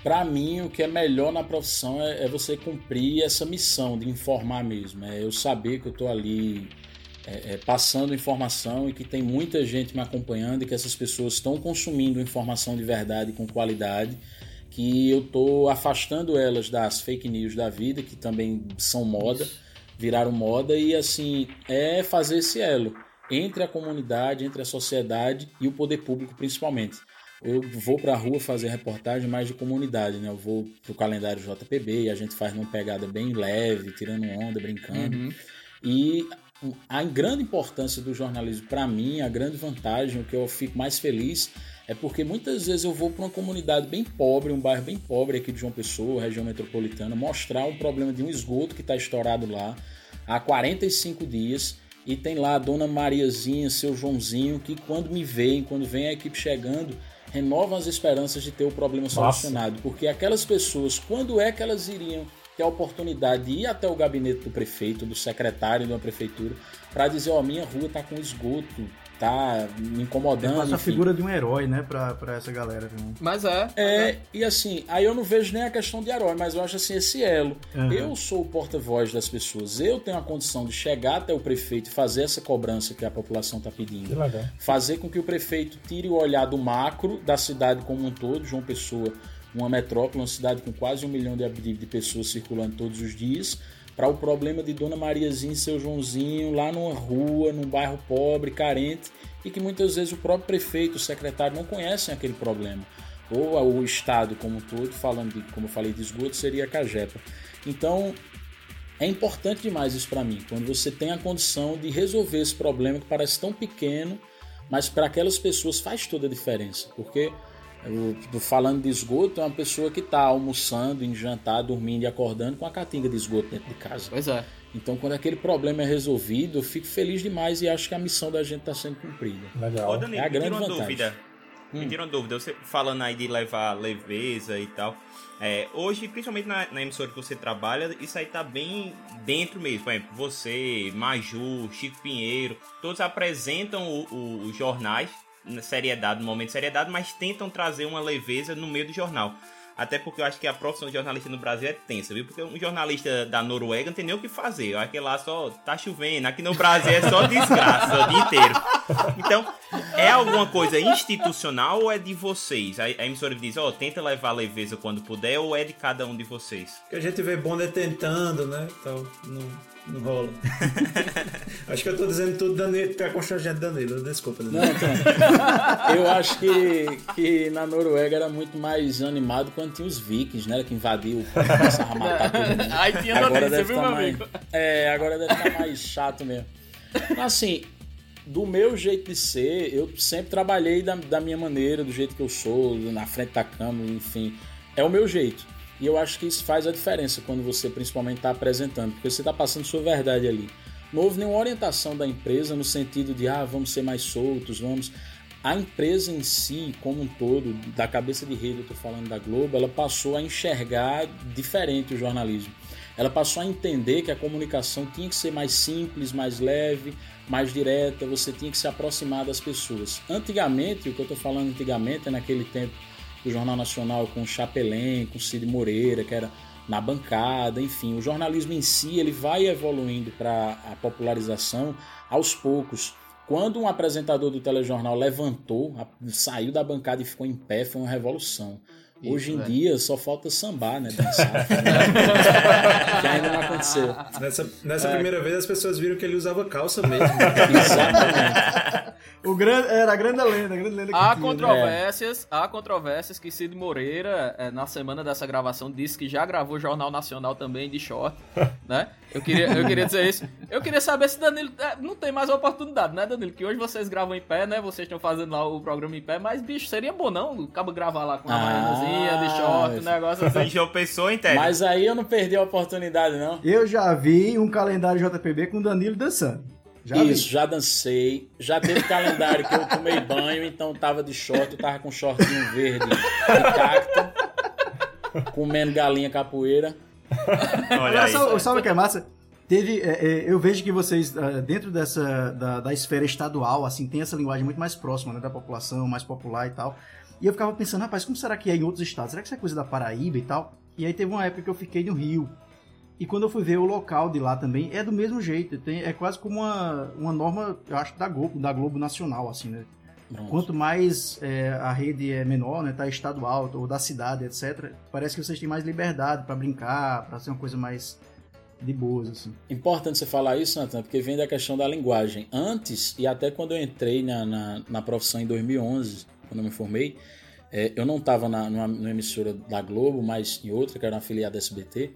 Pra mim, o que é melhor na profissão é, é você cumprir essa missão de informar mesmo. É eu saber que eu tô ali é, é, passando informação e que tem muita gente me acompanhando e que essas pessoas estão consumindo informação de verdade com qualidade, que eu tô afastando elas das fake news da vida, que também são moda, viraram moda, e assim, é fazer esse elo entre a comunidade, entre a sociedade e o poder público principalmente. Eu vou para a rua fazer reportagem mais de comunidade, né? Eu vou pro calendário JPB e a gente faz numa pegada bem leve, tirando onda, brincando. Uhum. E a grande importância do jornalismo para mim, a grande vantagem, o que eu fico mais feliz é porque muitas vezes eu vou para uma comunidade bem pobre, um bairro bem pobre aqui de João Pessoa, região metropolitana, mostrar um problema de um esgoto que está estourado lá há 45 dias e tem lá a dona Mariazinha, seu Joãozinho, que quando me veem, quando vem a equipe chegando, renovam as esperanças de ter o problema solucionado. Porque aquelas pessoas, quando é que elas iriam ter a oportunidade de ir até o gabinete do prefeito, do secretário de uma prefeitura, para dizer, ó, minha rua tá com esgoto, tá me incomodando. Passa a figura de um herói, né, pra, pra essa galera. Viu? Mas é. É, e assim, aí eu não vejo nem a questão de herói, mas eu acho assim, esse elo. Aham. Eu sou o porta-voz das pessoas, eu tenho a condição de chegar até o prefeito e fazer essa cobrança que a população está Que pedindo. legal. Fazer com que o prefeito tire o olhar do macro da cidade como um todo, João Pessoa, uma metrópole, uma cidade com quase um milhão de pessoas circulando todos os dias, para o problema de Dona Mariazinha e seu Joãozinho lá numa rua, num bairro pobre, carente, e que muitas vezes o próprio prefeito, o secretário não conhecem aquele problema. Ou o Estado como um todo, falando de, como eu falei, de esgoto, seria a Cagepa. Então, é importante demais isso para mim, quando você tem a condição de resolver esse problema que parece tão pequeno, mas para aquelas pessoas faz toda a diferença, porque eu tô falando de esgoto é uma pessoa que está almoçando, em jantar, dormindo e acordando com a catinga de esgoto dentro de casa. Pois é. Então, quando aquele problema é resolvido, eu fico feliz demais e acho que a missão da gente está sendo cumprida. Legal. Ô, Danilo, É a me tira grande uma vantagem. dúvida. Me Hum. tira uma dúvida. Você falando aí de levar leveza e tal. É, hoje, principalmente na, na emissora que você trabalha, isso aí tá bem dentro mesmo. Por exemplo, você, Maju, Chico Pinheiro, todos apresentam o- o- os jornais na seriedade, no momento de seriedade, mas tentam trazer uma leveza no meio do jornal. Até porque eu acho que a profissão de jornalista no Brasil é tensa, viu? Porque um jornalista da Noruega não tem nem o que fazer. Eu acho que lá só tá chovendo. Aqui no Brasil é só desgraça o dia inteiro. Então, é alguma coisa institucional ou é de vocês? A, emissora diz, ó, tenta levar leveza quando puder, ou é de cada um de vocês? Que a gente vê Bonner tentando, né? Então, não, não rola. Acho que eu tô dizendo tudo Danilo, pra constrangendo Danilo. Desculpa, Danilo. Não, então, eu acho que, que na Noruega era muito mais animado quando tinha os vikings, né? Que invadiu, começava a matar todo mundo. Aí tinha Agora deve viu, tá meu mais, amigo? É, agora deve estar mais chato mesmo. Assim, do meu jeito de ser, eu sempre trabalhei da, da minha maneira, do jeito que eu sou, na frente da câmera, enfim. É o meu jeito. E eu acho que isso faz a diferença quando você principalmente está apresentando, porque você está passando sua verdade ali. Não houve nenhuma orientação da empresa no sentido de, ah, vamos ser mais soltos, vamos. A empresa em si, como um todo, da cabeça de rede, eu estou falando da Globo, ela passou a enxergar diferente o jornalismo. Ela passou a entender que a comunicação tinha que ser mais simples, mais leve, mais direta, você tinha que se aproximar das pessoas. Antigamente, o que eu estou falando antigamente é naquele tempo do Jornal Nacional com o Chapelin, com o Cid Moreira, que era na bancada, enfim, o jornalismo em si ele vai evoluindo para a popularização aos poucos. Quando um apresentador do telejornal levantou, a- saiu da bancada e ficou em pé, foi uma revolução. Hoje em é. dia só falta sambar, né? Dançar. que ainda não aconteceu. Nessa, nessa primeira vez as pessoas viram que ele usava calça mesmo. Exatamente. O grande, era a grande lenda, a grande lenda que Há tinha, né? controvérsias, há controvérsias que Cid Moreira, eh, na semana dessa gravação, disse que já gravou Jornal Nacional também de short, né? Eu queria, eu queria dizer isso. Eu queria saber se Danilo eh, não tem mais oportunidade, né, Danilo? Que hoje vocês gravam em pé, né? Vocês estão fazendo lá o programa em pé, mas, bicho, seria bom não? Acaba gravar lá com uma Ah, baianazinha de short, um esse- negócio assim. Pessoa, entende? Mas aí eu não perdi a oportunidade, não. Eu já vi um calendário JPB com Danilo dançando. Já Isso, vi. já dancei. Já teve calendário que eu tomei banho, então tava de short, eu tava com shortinho verde de cacto, comendo galinha capoeira. Olha Agora, aí. sabe, sabe o que é massa? Teve, é, é, eu vejo que vocês, é, dentro dessa, da, da esfera estadual, assim, tem essa linguagem muito mais próxima, né, da população, mais popular e tal. E eu ficava pensando, rapaz, como será que é em outros estados? Será que isso é coisa da Paraíba e tal? E aí teve uma época que eu fiquei no Rio. E quando eu fui ver o local de lá também, é do mesmo jeito. Tem, é quase como uma, uma norma, eu acho, da Globo, da Globo Nacional, assim, né? Pronto. Quanto mais é, a rede é menor, né, tá estadual ou da cidade, etc., parece que vocês têm mais liberdade pra brincar, pra ser uma coisa mais de boas, assim. Importante você falar isso, Natan, porque vem da questão da linguagem. Antes, e até quando eu entrei na, na, na profissão em 2011, quando eu me formei, é, eu não estava na, numa, numa emissora da Globo, mas em outra, que era uma afiliada da SBT,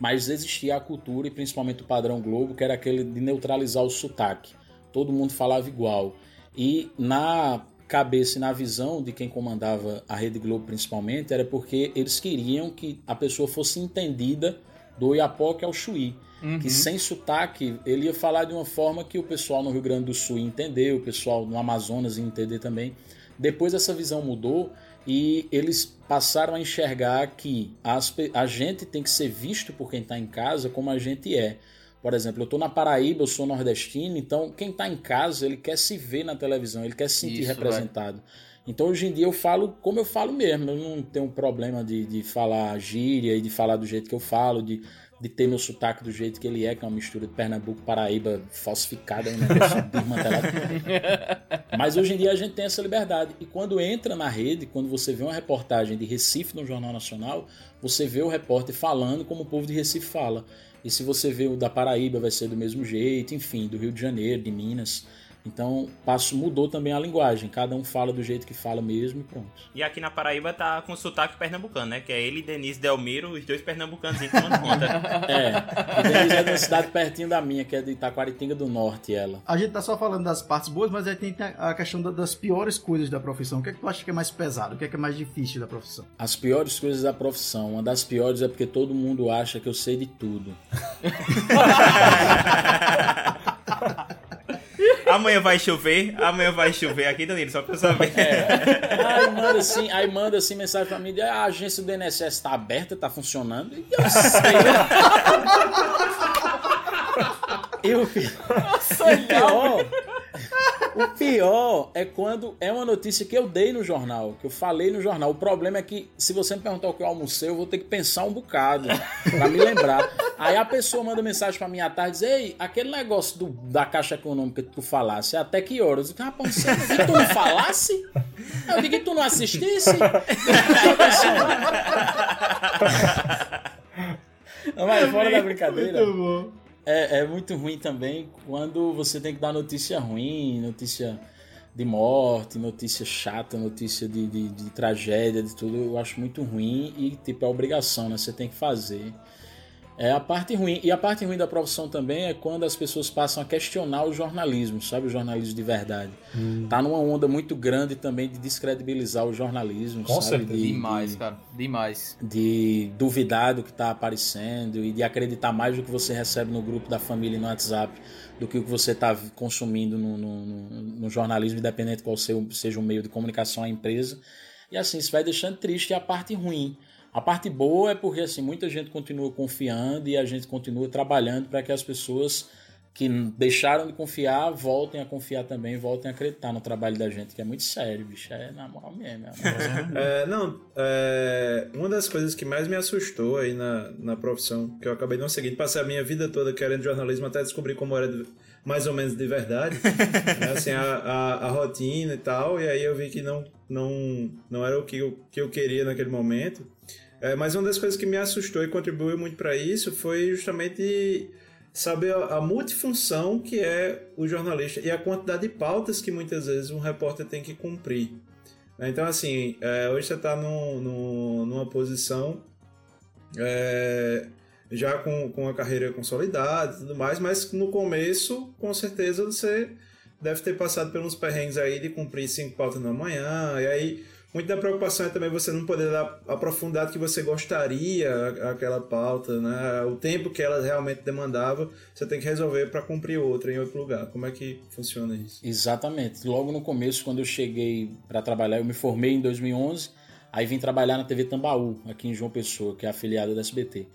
mas existia a cultura e principalmente o padrão Globo, que era aquele de neutralizar o sotaque. Todo mundo falava igual. E na cabeça e na visão de quem comandava a Rede Globo principalmente, era porque eles queriam que a pessoa fosse entendida do Oiapoque ao Chuí. Que sem sotaque, ele ia falar de uma forma que o pessoal no Rio Grande do Sul ia entender, o pessoal no Amazonas ia entender também. Depois essa visão mudou e eles passaram a enxergar que as a gente tem que ser visto por quem está em casa como a gente é. Por exemplo, eu estou na Paraíba, eu sou nordestino, então quem está em casa, ele quer se ver na televisão, ele quer se sentir Isso, representado. Então hoje em dia eu falo como eu falo mesmo, eu não tenho problema de, de falar gíria e de falar do jeito que eu falo, de, de ter meu sotaque do jeito que ele é, que é uma mistura de Pernambuco, Paraíba, falsificada, um negócio desmantelado. Mas hoje em dia a gente tem essa liberdade. E quando entra na rede, quando você vê uma reportagem de Recife no Jornal Nacional, você vê o repórter falando como o povo de Recife fala. E se você vê o da Paraíba, vai ser do mesmo jeito, enfim, do Rio de Janeiro, de Minas. Então, passo mudou também a linguagem. Cada um fala do jeito que fala mesmo e pronto. E aqui na Paraíba tá com sotaque pernambucano, né? Que é ele e Denise Delmiro, os dois pernambucanos tomando conta. É. E Denise é de uma cidade pertinho da minha, que é de Itaquaritinga do Norte, ela. A gente tá só falando das partes boas, mas aí tem a questão da- das piores coisas da profissão. O que é que tu acha que é mais pesado? O que é que é mais difícil da profissão? As piores coisas da profissão. Uma das piores é porque todo mundo acha que eu sei de tudo. amanhã vai chover, amanhã vai chover aqui, Danilo, só pra eu saber. Aí manda assim, aí manda assim mensagem pra mim, "Ah, a agência do INSS tá aberta, tá funcionando. E eu sei. E o pi- o pior, o pior é quando é uma notícia que eu dei no jornal, que eu falei no jornal. O problema é que, se você me perguntar o que eu almocei, eu vou ter que pensar um bocado pra me lembrar. Aí a pessoa manda mensagem pra mim à tarde, diz, ei, aquele negócio do- da Caixa Econômica que tu falasse, até que horas? Eu digo, rapaz, você, que tu não falasse? Eu digo que tu não assistisse? Não, mas fora da brincadeira. bom. É, é muito ruim também quando você tem que dar notícia ruim, notícia de morte, notícia chata, notícia de, de, de tragédia, de tudo. Eu acho muito ruim e, tipo, é obrigação, né? Você tem que fazer. É a parte ruim. E a parte ruim da profissão também é quando as pessoas passam a questionar o jornalismo, sabe? O jornalismo de verdade. Tá numa onda muito grande também de descredibilizar o jornalismo, Com sabe? certeza. De- Demais, de- cara. Demais. de duvidar do que está aparecendo e de acreditar mais do que você recebe no grupo da família e no WhatsApp do que o que você está consumindo no, no- no- no jornalismo, independente qual seu- seja o meio de comunicação à empresa. E assim, isso vai deixando triste a parte ruim. A parte boa é porque assim, muita gente continua confiando e a gente continua trabalhando para que as pessoas que deixaram de confiar, voltem a confiar também, voltem a acreditar no trabalho da gente, que é muito sério, bicho. É na moral mesmo. É É, não, é, uma das coisas que mais me assustou aí na, na profissão, que eu acabei não seguindo, passei a minha vida toda querendo jornalismo até descobrir como era de- mais ou menos de verdade, né, assim, a, a, a rotina e tal, e aí eu vi que não, não, não era o que eu, que eu queria naquele momento. É, mas uma das coisas que me assustou e contribuiu muito para isso foi justamente saber a, a multifunção que é o jornalista e a quantidade de pautas que muitas vezes um repórter tem que cumprir. Né, Então, assim, é, hoje você está numa posição é, já com, com a carreira consolidada e tudo mais, mas no começo, com certeza, você deve ter passado pelos perrengues aí de cumprir cinco pautas na manhã, e aí muita da preocupação é também você não poder dar a profundidade que você gostaria aquela pauta, né? O tempo que ela realmente demandava, você tem que resolver para cumprir outra em outro lugar. Como é que funciona isso? Exatamente. Logo no começo, quando eu cheguei para trabalhar, eu me formei em 2011, aí vim trabalhar na TV Tambaú, aqui em João Pessoa, que é afiliada da SBT.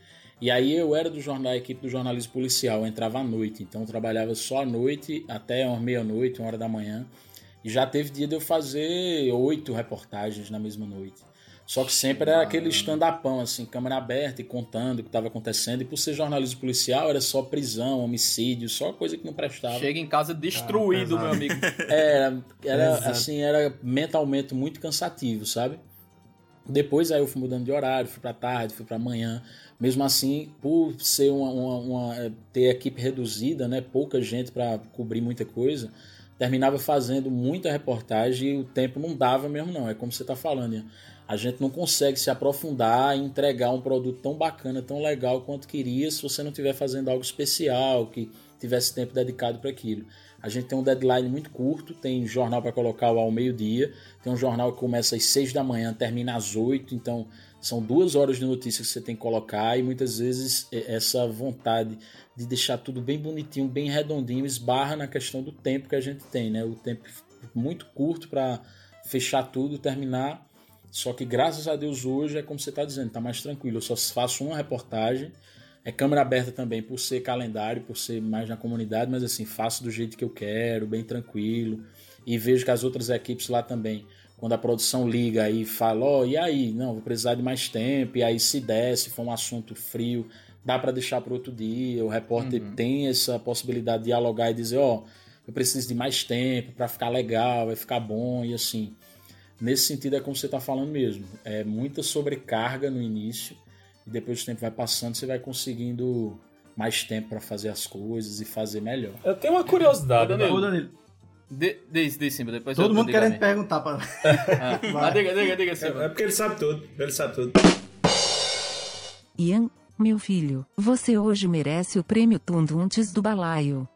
E aí eu era do jornal, da equipe do jornalismo policial, eu entrava à noite, então eu trabalhava só à noite até meia-noite, uma hora da manhã. E já teve dia de eu fazer oito reportagens na mesma noite. Só que sempre era aquele stand-upão, assim, câmera aberta e contando o que estava acontecendo. E por ser jornalismo policial, era só prisão, homicídio, só coisa que não prestava. Chega em casa destruído, Ah, meu amigo. Era, era Exato. assim, era mentalmente muito cansativo, sabe? Depois aí eu fui mudando de horário, fui pra tarde, fui pra manhã. Mesmo assim, por ser uma, uma- uma- é, ter equipe reduzida, né, pouca gente para cobrir muita coisa, terminava fazendo muita reportagem e o tempo não dava mesmo não. É como você tá falando, Ian. a gente não consegue se aprofundar e entregar um produto tão bacana, tão legal quanto queria se você não estiver fazendo algo especial, que tivesse tempo dedicado para aquilo. A gente tem um deadline muito curto, tem jornal para colocar ao meio-dia, tem um jornal que começa às 6 da manhã, termina às 8, então são duas horas de notícia que você tem que colocar e muitas vezes é, essa vontade de deixar tudo bem bonitinho, bem redondinho, esbarra na questão do tempo que a gente tem, né? O tempo muito curto para fechar tudo, terminar. Só que graças a Deus hoje é como você está dizendo, tá mais tranquilo. Eu só faço uma reportagem. É câmera aberta também por ser calendário, por ser mais na comunidade, mas assim, faço do jeito que eu quero, bem tranquilo. E vejo que as outras equipes lá também, quando a produção liga aí e fala, ó, e aí? Não, vou precisar de mais tempo. E aí se der, se for um assunto frio, dá para deixar para outro dia. O repórter tem essa possibilidade de dialogar e dizer, ó, eu preciso de mais tempo para ficar legal, vai ficar bom e assim. Nesse sentido é como você está falando mesmo. É muita sobrecarga no início e depois o tempo vai passando, você vai conseguindo mais tempo para fazer as coisas e fazer melhor. Eu tenho uma curiosidade, né? Ô, Danilo, De, diz, diz, Simba, depois todo eu- mundo eu querendo perguntar pra. Ah, mas diga, diga, diga, É, Simba. é porque ele sabe tudo, ele sabe tudo. Ian, meu filho, você hoje merece o prêmio Tunduntes do Balaio.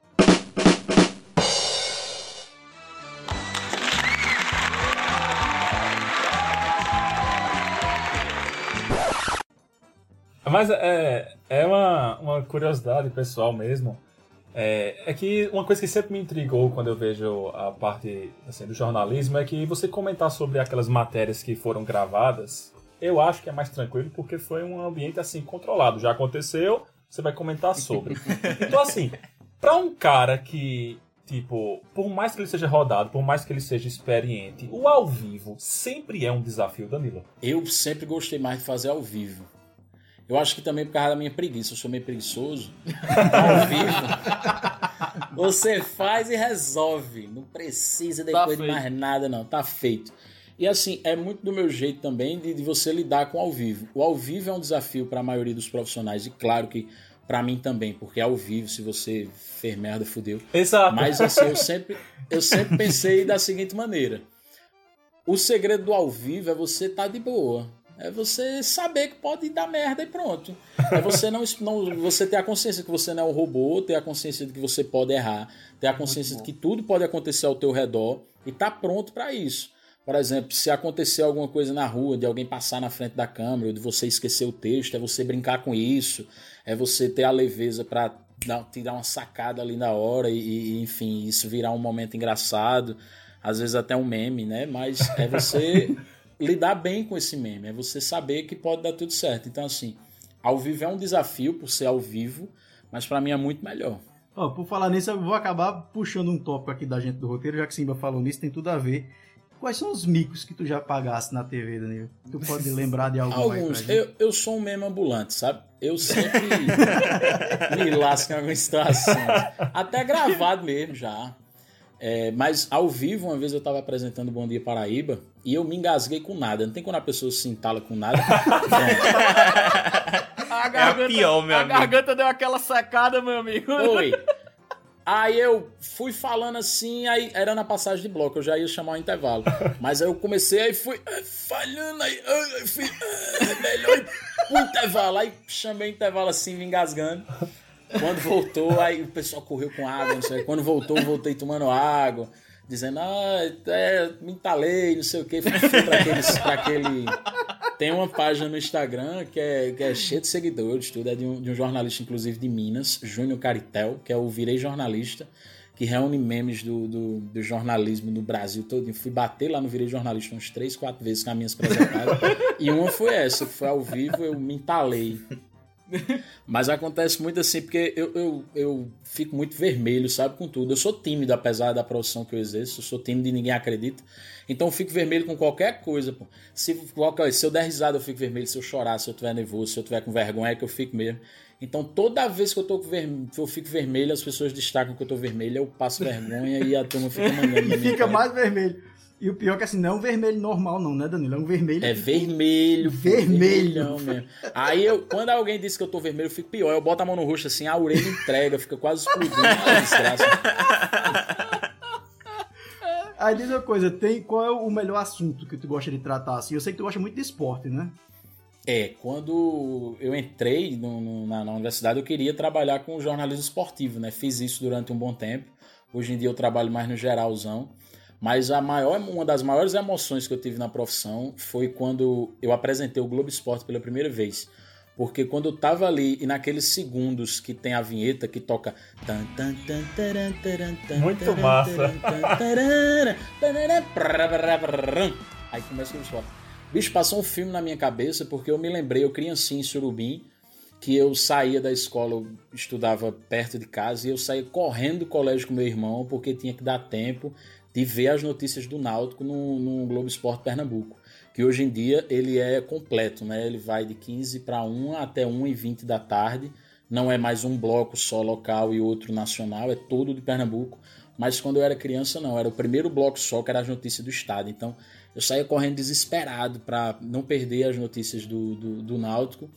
Mas é, é uma, uma curiosidade pessoal mesmo. É, é que uma coisa que sempre me intrigou quando eu vejo a parte assim, do jornalismo é que você comentar sobre aquelas matérias que foram gravadas, eu acho que é mais tranquilo porque foi um ambiente assim controlado. Já aconteceu, você vai comentar sobre. Então assim, pra um cara que Tipo, por mais que ele seja rodado, por mais que ele seja experiente, o ao vivo sempre é um desafio, Danilo. Eu sempre gostei mais de fazer ao vivo. Eu acho que também por causa da minha preguiça, eu sou meio preguiçoso. Ao vivo, você faz e resolve. Não precisa depois de feito. mais nada, não. Tá feito. E assim, é muito do meu jeito também de, de você lidar com o ao vivo. O ao vivo é um desafio para a maioria dos profissionais, e claro que para mim também, porque ao vivo, se você fez merda, fudeu. Exato. Mas assim, eu sempre, eu sempre pensei da seguinte maneira: o segredo do ao vivo é você estar de boa. É você saber que pode dar merda e pronto. É você não, não você ter a consciência que você não é um robô, ter a consciência de que você pode errar, ter a consciência de que tudo pode acontecer ao teu redor e tá pronto para isso. Por exemplo, se acontecer alguma coisa na rua, de alguém passar na frente da câmera, ou de você esquecer o texto, é você brincar com isso, é você ter a leveza para te dar uma sacada ali na hora e, e, enfim, isso virar um momento engraçado, às vezes até um meme, né? Mas é você lidar bem com esse meme, é você saber que pode dar tudo certo. Então, assim, ao vivo é um desafio por ser ao vivo, mas para mim é muito melhor. Ó, por falar nisso, eu vou acabar puxando um tópico aqui da gente do roteiro, já que Simba falou nisso, tem tudo a ver. Quais são os micos que tu já pagaste na TV, Danilo? Tu pode lembrar de algum Alguns. Eu, eu sou um meme ambulante, sabe? Eu sempre me lasco em algumas situações. Até gravado mesmo já. É, mas ao vivo, uma vez eu tava apresentando Bom Dia Paraíba e eu me engasguei com nada. Não tem quando a pessoa se entala com nada. A É pior, meu a amigo. garganta deu aquela secada, meu amigo. Oi. Aí eu fui falando assim, aí era na passagem de bloco, eu já ia chamar o intervalo. Mas aí eu comecei, aí fui eh, falhando, aí, fui melhor pro intervalo. Aí chamei o intervalo assim, me engasgando. Quando voltou, aí o pessoal correu com água, não sei. Quando voltou, voltei tomando água, dizendo, ah, é, me entalei, não sei o quê. Fui, fui pra, aqueles, pra aquele. Tem uma página no Instagram que é, que é cheia de seguidores, tudo. É de um, de um jornalista, inclusive, de Minas, Júnior Caritel, que é o Virei Jornalista, que reúne memes do, do, do jornalismo no Brasil todo. Eu fui bater lá no Virei Jornalista uns três, quatro vezes com as minhas apresentadas. e uma foi essa, que foi ao vivo, eu me entalei. Mas acontece muito assim, porque eu, eu, eu fico muito vermelho, sabe, com tudo. Eu sou tímido, apesar da profissão que eu exerço, eu sou tímido e ninguém acredita. Então eu fico vermelho com qualquer coisa, pô. Se, qualquer, se eu der risada, eu fico vermelho. Se eu chorar, se eu tiver nervoso, se eu tiver com vergonha, é que eu fico mesmo. Então toda vez que eu, tô com ver, eu fico vermelho, as pessoas destacam que eu tô vermelho, eu passo vergonha e a turma fica mandando. E fica mais vermelho. E o pior é que assim, não é um vermelho normal, não, né, Danilo? É um vermelho. É vermelho. Vermelho. mesmo. Aí eu, quando alguém diz que eu tô vermelho, eu fico pior. Eu boto a mão no rosto assim, a orelha entrega, fica quase explodindo. Desgraça. Aí diz uma coisa, tem, qual é o melhor assunto que tu gosta de tratar? Assim, eu sei que tu gosta muito de esporte, né? É, quando eu entrei no- no- na, na universidade, eu queria trabalhar com jornalismo esportivo, né? Fiz isso durante um bom tempo. Hoje em dia eu trabalho mais no geralzão. Mas a maior, uma das maiores emoções que eu tive na profissão foi quando eu apresentei o Globo Esporte pela primeira vez. Porque quando eu tava ali, e naqueles segundos que tem a vinheta que toca. Muito massa. Aí começa o Globo Esporte. Bicho, passou um filme na minha cabeça porque eu me lembrei, eu criancinha em Surubim, que eu saía da escola, eu estudava perto de casa e eu saía correndo do colégio com meu irmão porque tinha que dar tempo de ver as notícias do Náutico no, no Globo Esporte Pernambuco. Que hoje em dia ele é completo, né? Ele vai de 15 para 1 até 1 e 20 da tarde. Não é mais um bloco só local e outro nacional, é todo de Pernambuco. Mas quando eu era criança, não, era o primeiro bloco só que era as notícias do estado. Então eu saía correndo desesperado para não perder as notícias do, do, do Náutico.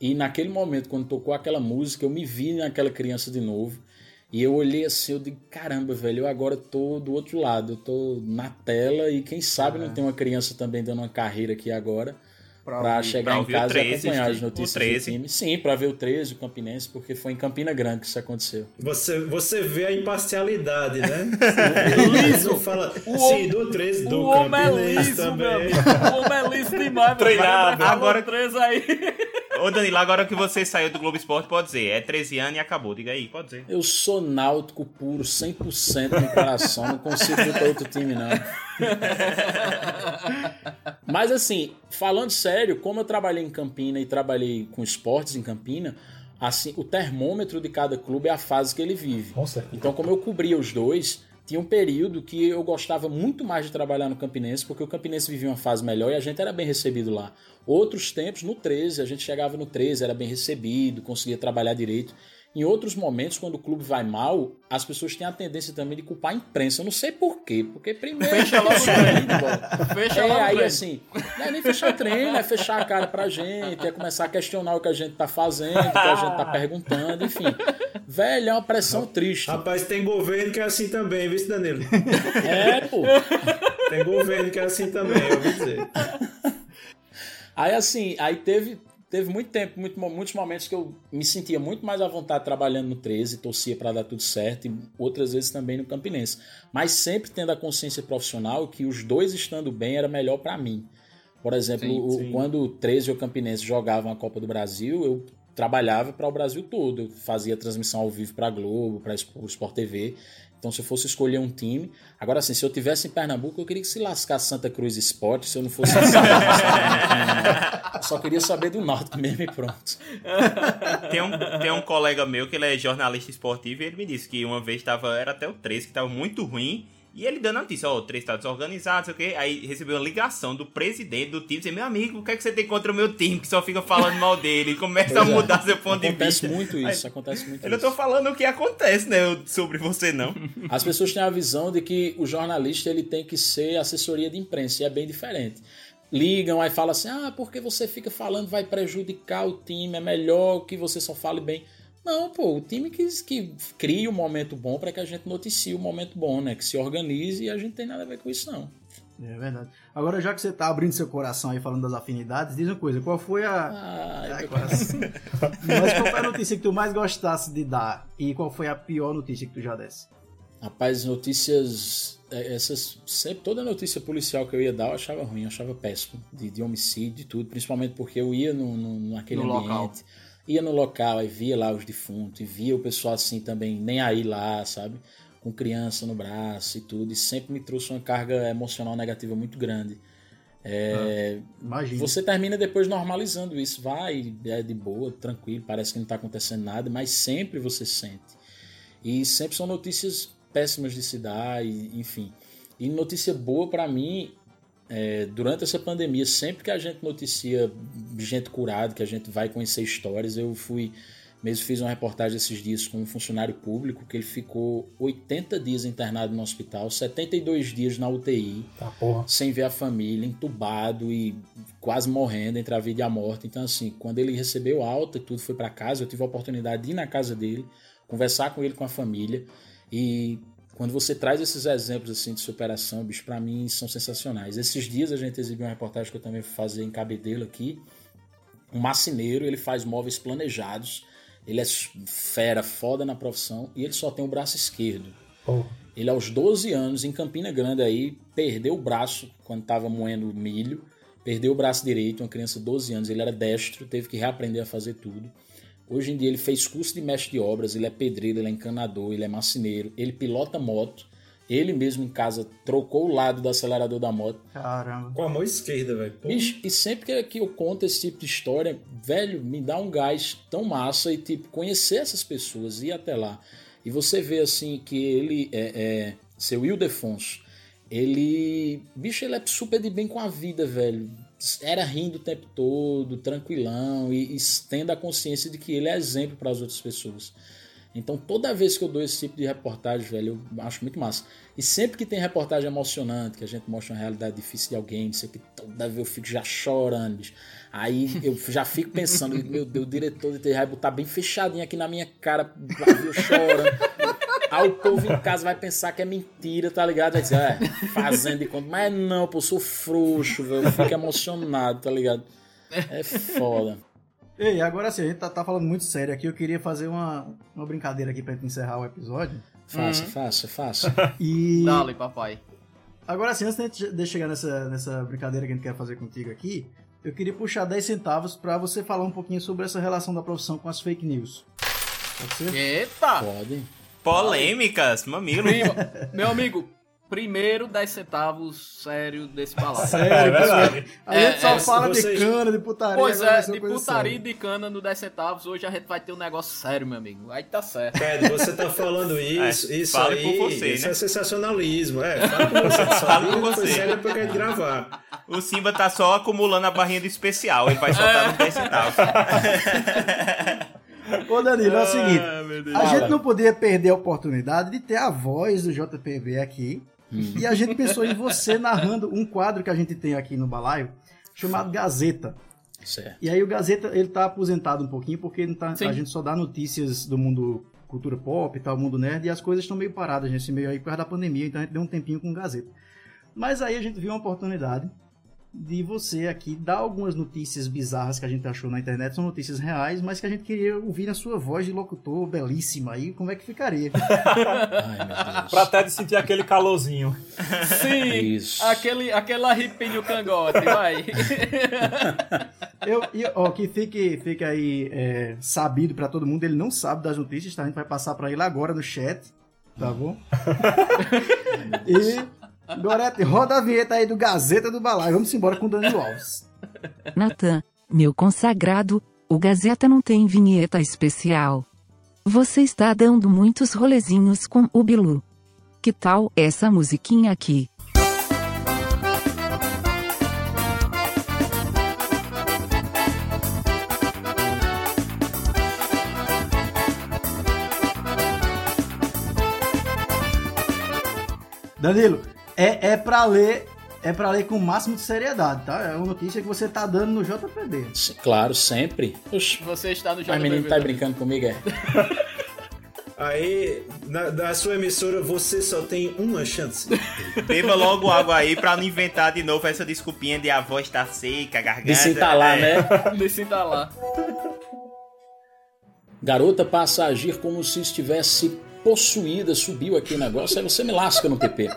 E naquele momento, quando tocou aquela música, eu me vi naquela criança de novo. E eu olhei assim, eu digo, caramba, velho, eu agora tô do outro lado, eu tô na tela e quem sabe não tem uma criança também dando uma carreira aqui agora pra, chegar pra em casa 13, e acompanhar as notícias 13. do time. Sim, pra ver o 13, o Campinense, porque foi em Campina Grande que isso aconteceu. Você, você vê a imparcialidade, né? Liso. Não fala, O sim, do 13, do o homem é Campinense liso, meu também. amigo. O homem é liso demais, meu Treinado. Agora- Agora três aí. Ô Danilo, agora que você saiu do Globo Esporte, pode dizer, é 13 anos e acabou. Diga aí, pode dizer. Eu sou náutico puro, 100% no coração, não consigo ir pra outro time, não. Mas assim, falando sério, como eu trabalhei em Campina e trabalhei com esportes em Campina, assim, o termômetro de cada clube é a fase que ele vive. Com certeza. Então, como eu cobria os dois, tinha um período que eu gostava muito mais de trabalhar no Campinense, porque o Campinense vivia uma fase melhor e a gente era bem recebido lá. Outros tempos, no 13, a gente chegava no 13, era bem recebido, conseguia trabalhar direito. Em outros momentos, quando o clube vai mal, as pessoas têm a tendência também de culpar a imprensa. Eu não sei por quê. Porque primeiro. Fecha logo o treino. Fecha É, logo aí treino. assim, não é nem fechar o treino, é fechar a cara pra gente, é começar a questionar o que a gente tá fazendo, o que a gente tá perguntando, enfim. Velho, é uma pressão triste. Rapaz, tem governo que é assim também, viu, Danilo? É, pô. Tem governo que é assim também, eu ouvi dizer. Aí assim, aí teve, teve muito tempo, muito, muitos momentos que eu me sentia muito mais à vontade trabalhando no 13, torcia para dar tudo certo, e outras vezes também no Campinense. Mas sempre tendo a consciência profissional que os dois estando bem era melhor para mim. Por exemplo, Sim, o- sim. quando o 13 e o Campinense jogavam a Copa do Brasil, eu trabalhava para o Brasil todo. Eu fazia transmissão ao vivo para a Globo, para o Sport TV. Então, se eu fosse escolher um time. Agora, assim, se eu tivesse em Pernambuco, eu queria que se lascasse Santa Cruz Esporte, se eu não fosse Cruz, só queria saber do Náutico mesmo e pronto. Tem um, tem um colega meu que ele é jornalista esportivo e ele me disse que uma vez tava, era até o 13, que tava muito ruim. E ele dando a notícia, ó, o 3 tá desorganizado, sei o quê. Aí recebeu uma ligação do presidente do time, dizendo, meu amigo, o que é que você tem contra o meu time, que só fica falando mal dele? Começa Pois a é. mudar seu ponto de Acontece vista. muito isso, acontece muito Eu não isso. tô falando o que acontece, né, eu- sobre você, não. As pessoas têm a visão de que o jornalista ele tem que ser assessoria de imprensa, e é bem diferente. Ligam, aí fala assim: ah, porque você fica falando vai prejudicar o time, é melhor que você só fale bem. Não, pô, o time que, que cria um momento bom para que a gente noticie o momento bom, né? Que se organize e a gente tem nada a ver com isso, não. É verdade. Agora, já que você tá abrindo seu coração aí falando das afinidades, diz uma coisa, qual foi a. Ai, Ai, meu coração. Mas qual foi a notícia que tu mais gostasse de dar? E qual foi a pior notícia que tu já desse? Rapaz, notícias. é, Essas, sempre, toda notícia policial que eu ia dar eu achava ruim, eu achava péssimo. De, de homicídio, de tudo. Principalmente porque eu ia no, no- naquele No ambiente. local. Ia no local, aí via lá os defuntos, e via o pessoal assim também, nem aí lá, sabe? Com criança no braço e tudo. E sempre me trouxe uma carga emocional negativa muito grande. É, Imagina. você termina depois normalizando isso, vai, é de boa, tranquilo, parece que não está acontecendo nada, mas sempre você sente. E sempre são notícias péssimas de se dar, e, enfim. E notícia boa para mim, é, durante essa pandemia, sempre que a gente noticia gente curada, que a gente vai conhecer histórias, eu fui, mesmo fiz uma reportagem esses dias com um funcionário público que ele ficou 80 dias internado no hospital, 72 dias na UTI Tá, sem ver a família, entubado e quase morrendo entre a vida e a morte. Então, assim, quando ele recebeu alta e tudo foi para casa, eu tive a oportunidade de ir na casa dele, conversar com ele, com a família. E quando você traz esses exemplos assim de superação, bicho, para mim são sensacionais. Esses dias a gente exibiu uma reportagem que eu também fazer em Cabedelo aqui. Um marceneiro, ele faz móveis planejados. Ele é fera, foda na profissão e ele só tem o braço esquerdo. Porra. Ele, aos 12 anos, em Campina Grande, aí, perdeu o braço quando estava moendo milho, perdeu o braço direito, uma criança de 12 anos, ele era destro, teve que reaprender a fazer tudo. Hoje em dia ele fez curso de mestre de obras, ele é pedreiro, ele é encanador, ele é marceneiro, ele pilota moto, ele mesmo em casa trocou o lado do acelerador da moto. Caramba. Com a mão esquerda, velho. E sempre que, que eu conto esse tipo de história, velho, me dá um gás tão massa e, tipo, conhecer essas pessoas, ir até lá. E você vê, assim, que ele, é, é, seu Ildefonso, ele, bicho, ele é super de bem com a vida, velho. Era rindo o tempo todo, tranquilão, e, e tendo a consciência de que ele é exemplo para as outras pessoas. Então, toda vez que eu dou esse tipo de reportagem, velho, eu acho muito massa. E sempre que tem reportagem emocionante, que a gente mostra uma realidade difícil de alguém, não sei o que, toda vez eu fico já chorando, bicho. Aí eu já fico pensando, meu Deus, o diretor de TR vai botar bem fechadinho aqui na minha cara, eu chorando. Aí o povo em casa vai pensar que é mentira, tá ligado? Vai dizer, é, fazendo de conta. Mas não, pô, eu sou frouxo, velho. Eu fico emocionado, tá ligado? É foda. Ei, agora sim, a gente tá, tá falando muito sério aqui. Eu queria fazer uma, uma brincadeira aqui pra gente encerrar o episódio. Faça, faça, faça. E. Dale, papai. Agora sim, antes de chegar nessa, nessa brincadeira que a gente quer fazer contigo aqui, eu queria puxar 10 centavos pra você falar um pouquinho sobre essa relação da profissão com as fake news. Pode ser? Eita! Pode. Polêmicas, mamilo. Primo, meu amigo, primeiro 10 centavos sério desse balaio. Sério, É verdade. A gente É, só é, fala vocês- de cana, de putaria. Pois é, de putaria e de cana no 10 centavos, hoje a gente vai ter um negócio sério, meu amigo. Aí tá certo. Pedro, você tá falando isso, É, isso fale aí, por você, isso né? é sensacionalismo, é, fala por você, por que foi você. sério depois que a gente gravar. O Simba tá só acumulando a barrinha do especial, ele vai soltar nos 10 centavos. Ô Danilo, é o seguinte. Ah, meu Deus. A gente não podia perder a oportunidade de ter a voz do JPB aqui. E a gente pensou em você narrando um quadro que a gente tem aqui no Balaio, chamado Gazeta. Certo. E aí o Gazeta, ele tá aposentado um pouquinho, porque tá- a gente só dá notícias do mundo cultura pop e tal, mundo nerd, e as coisas estão meio paradas nesse meio aí por causa da pandemia, então a gente deu um tempinho com o Gazeta. Mas aí a gente viu uma oportunidade de você aqui dar algumas notícias bizarras que a gente achou na internet, são notícias reais, mas que a gente queria ouvir na sua voz de locutor belíssima aí, como é que ficaria? Ai. Pra até de sentir aquele calorzinho. Sim, Isso. aquele, aquele arrepio cangote, vai. Eu, e, ó, que fique, fique aí é, sabido pra todo mundo, ele não sabe das notícias, tá? A gente vai passar pra ele agora no chat, tá bom? e, Gorete, roda a vinheta aí do Gazeta do Balaio. Vamos embora com o Danilo Alves. Natan, Meu consagrado, o Gazeta não tem vinheta especial. Você está dando muitos rolezinhos com o Bilu. Que tal essa musiquinha aqui? Danilo, é, é pra ler. É pra ler com o máximo de seriedade, tá? É uma notícia que você tá dando no JPB. Se- Claro, sempre. Oxi, Você está no mas JBB. menino tá brincando comigo, é? Aí, na, da sua emissora, você só tem uma chance. Beba logo água aí pra não inventar de novo essa desculpinha de a voz tá seca, a garganta. De se entalar, é. né? Deixa eu tá lá. Garota passa a agir como se estivesse possuída, subiu aqui o negócio, aí você me lasca no PP.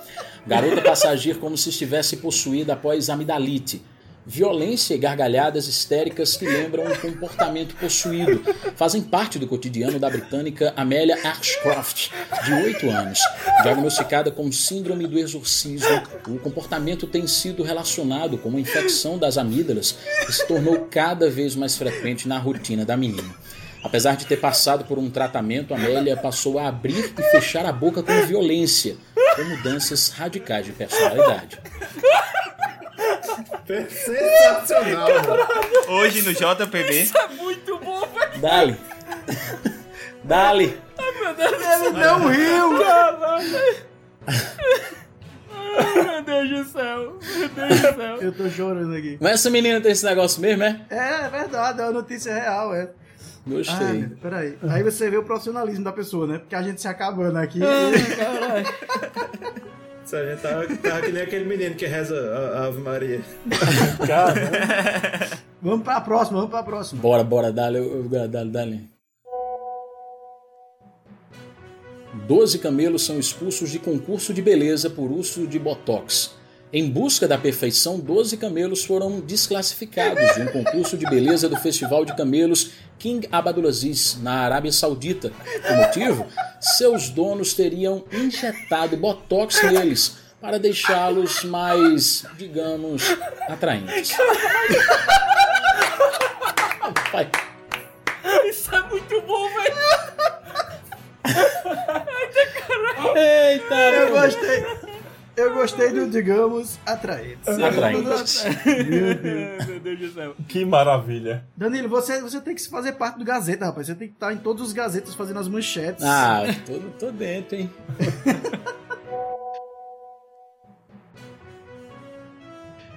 Garota passa a agir como se estivesse possuída após amidalite. Violência e gargalhadas histéricas que lembram um comportamento possuído fazem parte do cotidiano da britânica Amelia Ashcroft, de 8 anos. Diagnosticada com síndrome do exorcismo, o comportamento tem sido relacionado com uma infecção das amígdalas que se tornou cada vez mais frequente na rotina da menina. Apesar de ter passado por um tratamento, Amélia passou a abrir e fechar a boca com violência, com mudanças radicais de personalidade. Sensacional, mano. Hoje no JPB. É muito bom, velho. Dali! Dali! Ele não riu! Meu Deus do céu. Meu Deus do céu. Eu tô chorando aqui. Mas essa menina tem esse negócio mesmo, é? É, é verdade, é uma notícia real, é. Ah, Gostei. Deus, peraí. Aí você vê o profissionalismo da pessoa, né? Porque a gente se acabando aqui. Isso a gente tava, tava que nem aquele menino que reza a, a Ave Maria. Cara, vamos pra próxima, vamos pra próxima. Bora, bora, dali, dali, dali. Doze camelos são expulsos de concurso de beleza por uso de botox. Em busca da perfeição, 12 camelos foram desclassificados de um concurso de beleza do Festival de Camelos King Abdulaziz, na Arábia Saudita. O motivo? Seus donos teriam injetado botox neles para deixá-los mais, digamos, atraentes. Isso é muito bom, velho. Eita! Eu gostei. Eu gostei do, digamos, atraente. Atraentes. Meu Deus. Meu Deus do céu. que maravilha. Danilo, você, você tem que se fazer parte do Gazeta, rapaz. Você tem que estar em todos os Gazetas fazendo as manchetes. Ah, tô, tô dentro, hein?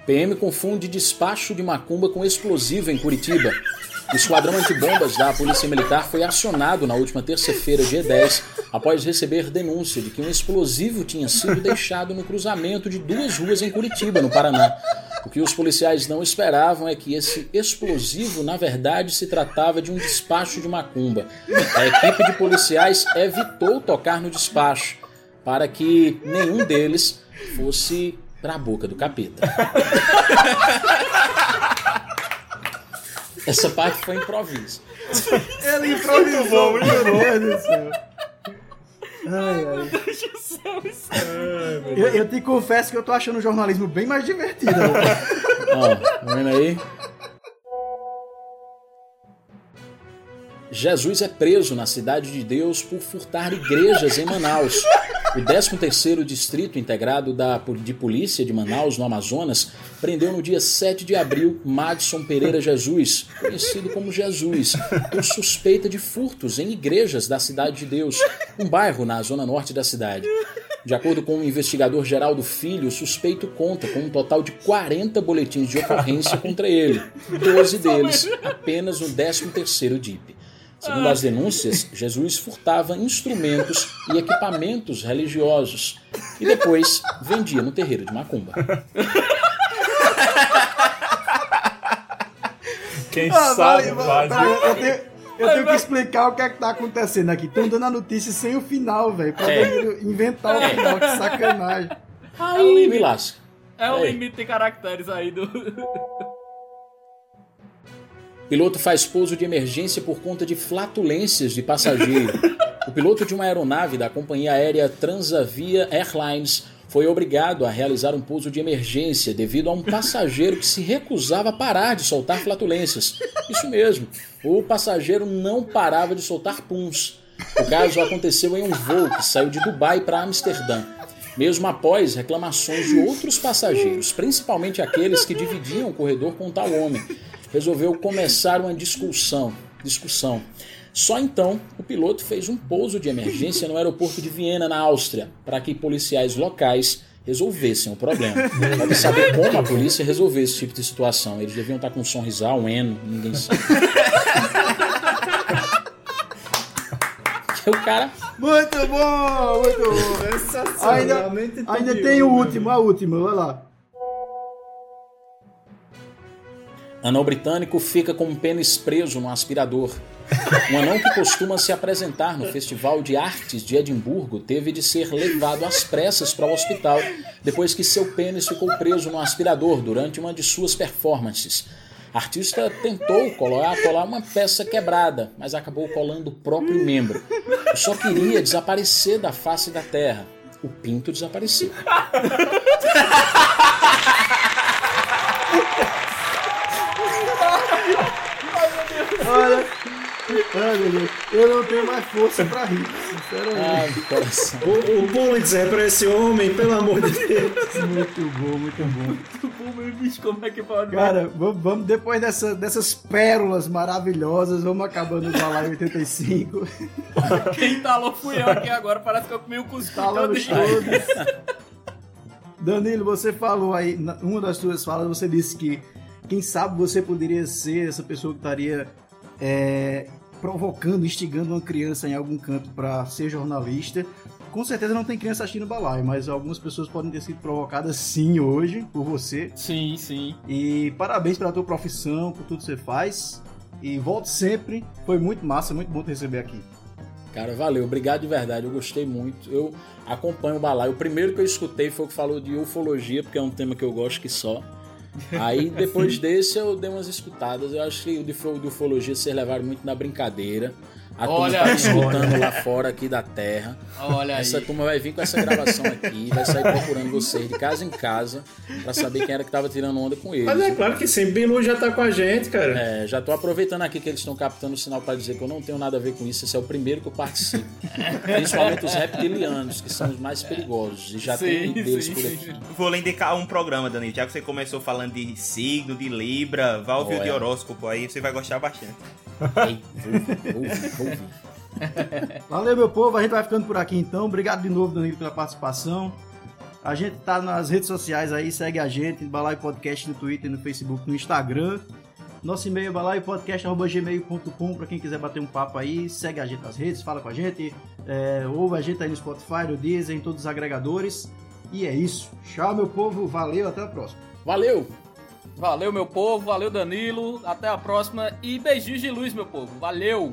PM confunde despacho de macumba com explosivo em Curitiba. O esquadrão antibombas da Polícia Militar foi acionado na última terça-feira, dia 10, após receber denúncia de que um explosivo tinha sido deixado no cruzamento de duas ruas em Curitiba, no Paraná. O que os policiais não esperavam é que esse explosivo, na verdade, se tratava de um despacho de macumba. A equipe de policiais evitou tocar no despacho para que nenhum deles fosse para a boca do capeta. Essa parte foi improviso. Ele improvisou, meu Deus do céu. Ai, ai. Isso é Eu, eu te confesso que eu tô achando o jornalismo bem mais divertido. agora. Ó, tá vendo aí? Jesus é preso na Cidade de Deus por furtar igrejas em Manaus. O 13º Distrito Integrado da, de Polícia de Manaus, no Amazonas, prendeu no dia 7 de abril Madison Pereira Jesus, conhecido como Jesus, por suspeita de furtos em igrejas da Cidade de Deus, um bairro na zona norte da cidade. De acordo com o investigador Geraldo Filho, o suspeito conta com um total de 40 boletins de ocorrência contra ele, 12 deles apenas no 13º DIP. Segundo as denúncias, Jesus furtava instrumentos e equipamentos religiosos e depois vendia no terreiro de Macumba. Quem Ah, sabe vai, vai, eu tenho, eu tenho que explicar o que é que tá acontecendo aqui. Estão dando a notícia sem o final, velho. Pra É. Danilo inventar o final, que sacanagem. Aí me lasca. É o Ei. limite de caracteres aí do. Piloto faz pouso de emergência por conta de flatulências de passageiro. O piloto de uma aeronave da companhia aérea Transavia Airlines foi obrigado a realizar um pouso de emergência devido a um passageiro que se recusava a parar de soltar flatulências. Isso mesmo, o passageiro não parava de soltar puns. O caso aconteceu em um voo que saiu de Dubai para Amsterdã. Mesmo após reclamações de outros passageiros, principalmente aqueles que dividiam o corredor com tal homem, resolveu começar uma discussão. discussão. Só então o piloto fez um pouso de emergência no aeroporto de Viena, na Áustria, para que policiais locais resolvessem o problema. Deve saber como a polícia resolveu esse tipo de situação. Eles deviam estar com um sorrisal, um eno, ninguém sabe. o cara Muito bom, muito bom. Sensacional. Ainda, ainda tem o último, meu a última, vai lá. Anão britânico fica com um pênis preso no aspirador. Um anão que costuma se apresentar no Festival de Artes de Edimburgo teve de ser levado às pressas para o hospital depois que seu pênis ficou preso no aspirador durante uma de suas performances. A artista tentou colar, colar uma peça quebrada, mas acabou colando o próprio membro. Só queria desaparecer da face da terra. O pinto desapareceu. Olha. Ai, meu Deus. Eu não tenho mais força pra rir, sinceramente. Ai. O, o Pulitzer pra esse homem, pelo amor de Deus. Muito bom, muito bom. Pô, meu bicho, como é que pode? Cara, vamos, vamos- depois dessa- dessas pérolas maravilhosas, vamos acabando o Balai 85. Quem talou fui eu aqui agora. Parece que eu comi o cuscuz todinho. todos. Danilo, você falou aí, na- uma das suas falas, você disse que quem sabe você poderia ser essa pessoa que estaria é, provocando, instigando uma criança em algum canto para ser jornalista. Com certeza não tem criança assistindo Balai, mas algumas pessoas podem ter sido provocadas sim hoje por você. Sim, sim. E parabéns pela tua profissão, por tudo que você faz. E volte sempre. Foi muito massa, muito bom te receber aqui. Cara, valeu, obrigado de verdade, eu gostei muito. Eu acompanho o Balai. O primeiro que eu escutei foi o que falou de ufologia, porque é um tema que eu gosto que só. Aí depois desse eu dei umas escutadas. Eu acho que o de ufo- de ufologia vocês levaram muito na brincadeira. A turma Olha tá aí. escutando lá fora aqui da terra. Olha aí. Essa turma vai vir com essa gravação aqui, vai sair procurando vocês de casa em casa pra saber quem era que tava tirando onda com eles. Mas é claro que sim, Bilu já tá com a gente, cara. É, já tô aproveitando aqui que eles estão captando o sinal para dizer que eu não tenho nada a ver com isso. Esse é o primeiro que eu participo. Principalmente os reptilianos, que são os mais perigosos. E já tem Sim, um deles sim, por sim. aqui. Vou lhe indicar um programa, Danilo. Já que você começou falando de signo, de Libra, vá ouvir o Olha. de horóscopo aí, você vai gostar bastante. Valeu, meu povo. A gente vai ficando por aqui então. Obrigado de novo, Danilo, pela participação. A gente tá nas redes sociais aí, segue a gente, Balai Podcast no Twitter, no Facebook, no Instagram. Nosso e-mail é balaiopodcast.gmail.com pra quem quiser bater um papo aí, segue a gente nas redes, fala com a gente, é, ouve a gente aí no Spotify, no Deezer, em todos os agregadores. E é isso. Tchau, meu povo. Valeu, até a próxima. Valeu! Valeu, meu povo. Valeu, Danilo. Até a próxima. E beijinhos de luz, meu povo. Valeu.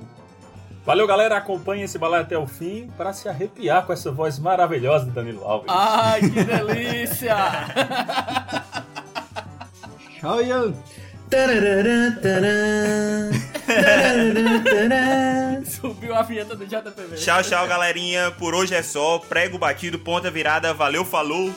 Valeu, galera. Acompanhe esse balai até o fim para se arrepiar com essa voz maravilhosa de Danilo Alves. Ai, que delícia. Tarã. Subiu a vinheta do JPV. Tchau, tchau, galerinha. Por hoje é só. Prego batido, ponta virada. Valeu, falou.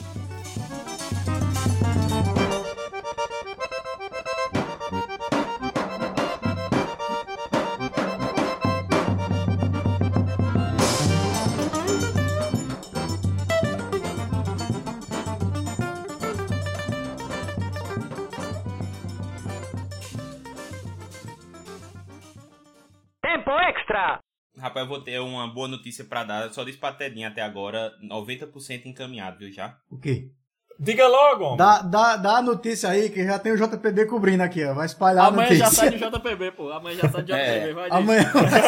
Rapaz, eu vou ter uma boa notícia pra dar. Só disse pra Tedinha até agora, 90% encaminhado, viu já? O quê? Diga logo, homem. Dá, dá, dá a notícia aí que já tem o JPB cobrindo aqui, ó. Vai espalhar a Amanhã notícia. já sai do JPB, pô. Amanhã já sai do JPB. É. Vai disso. Amanhã vai ser.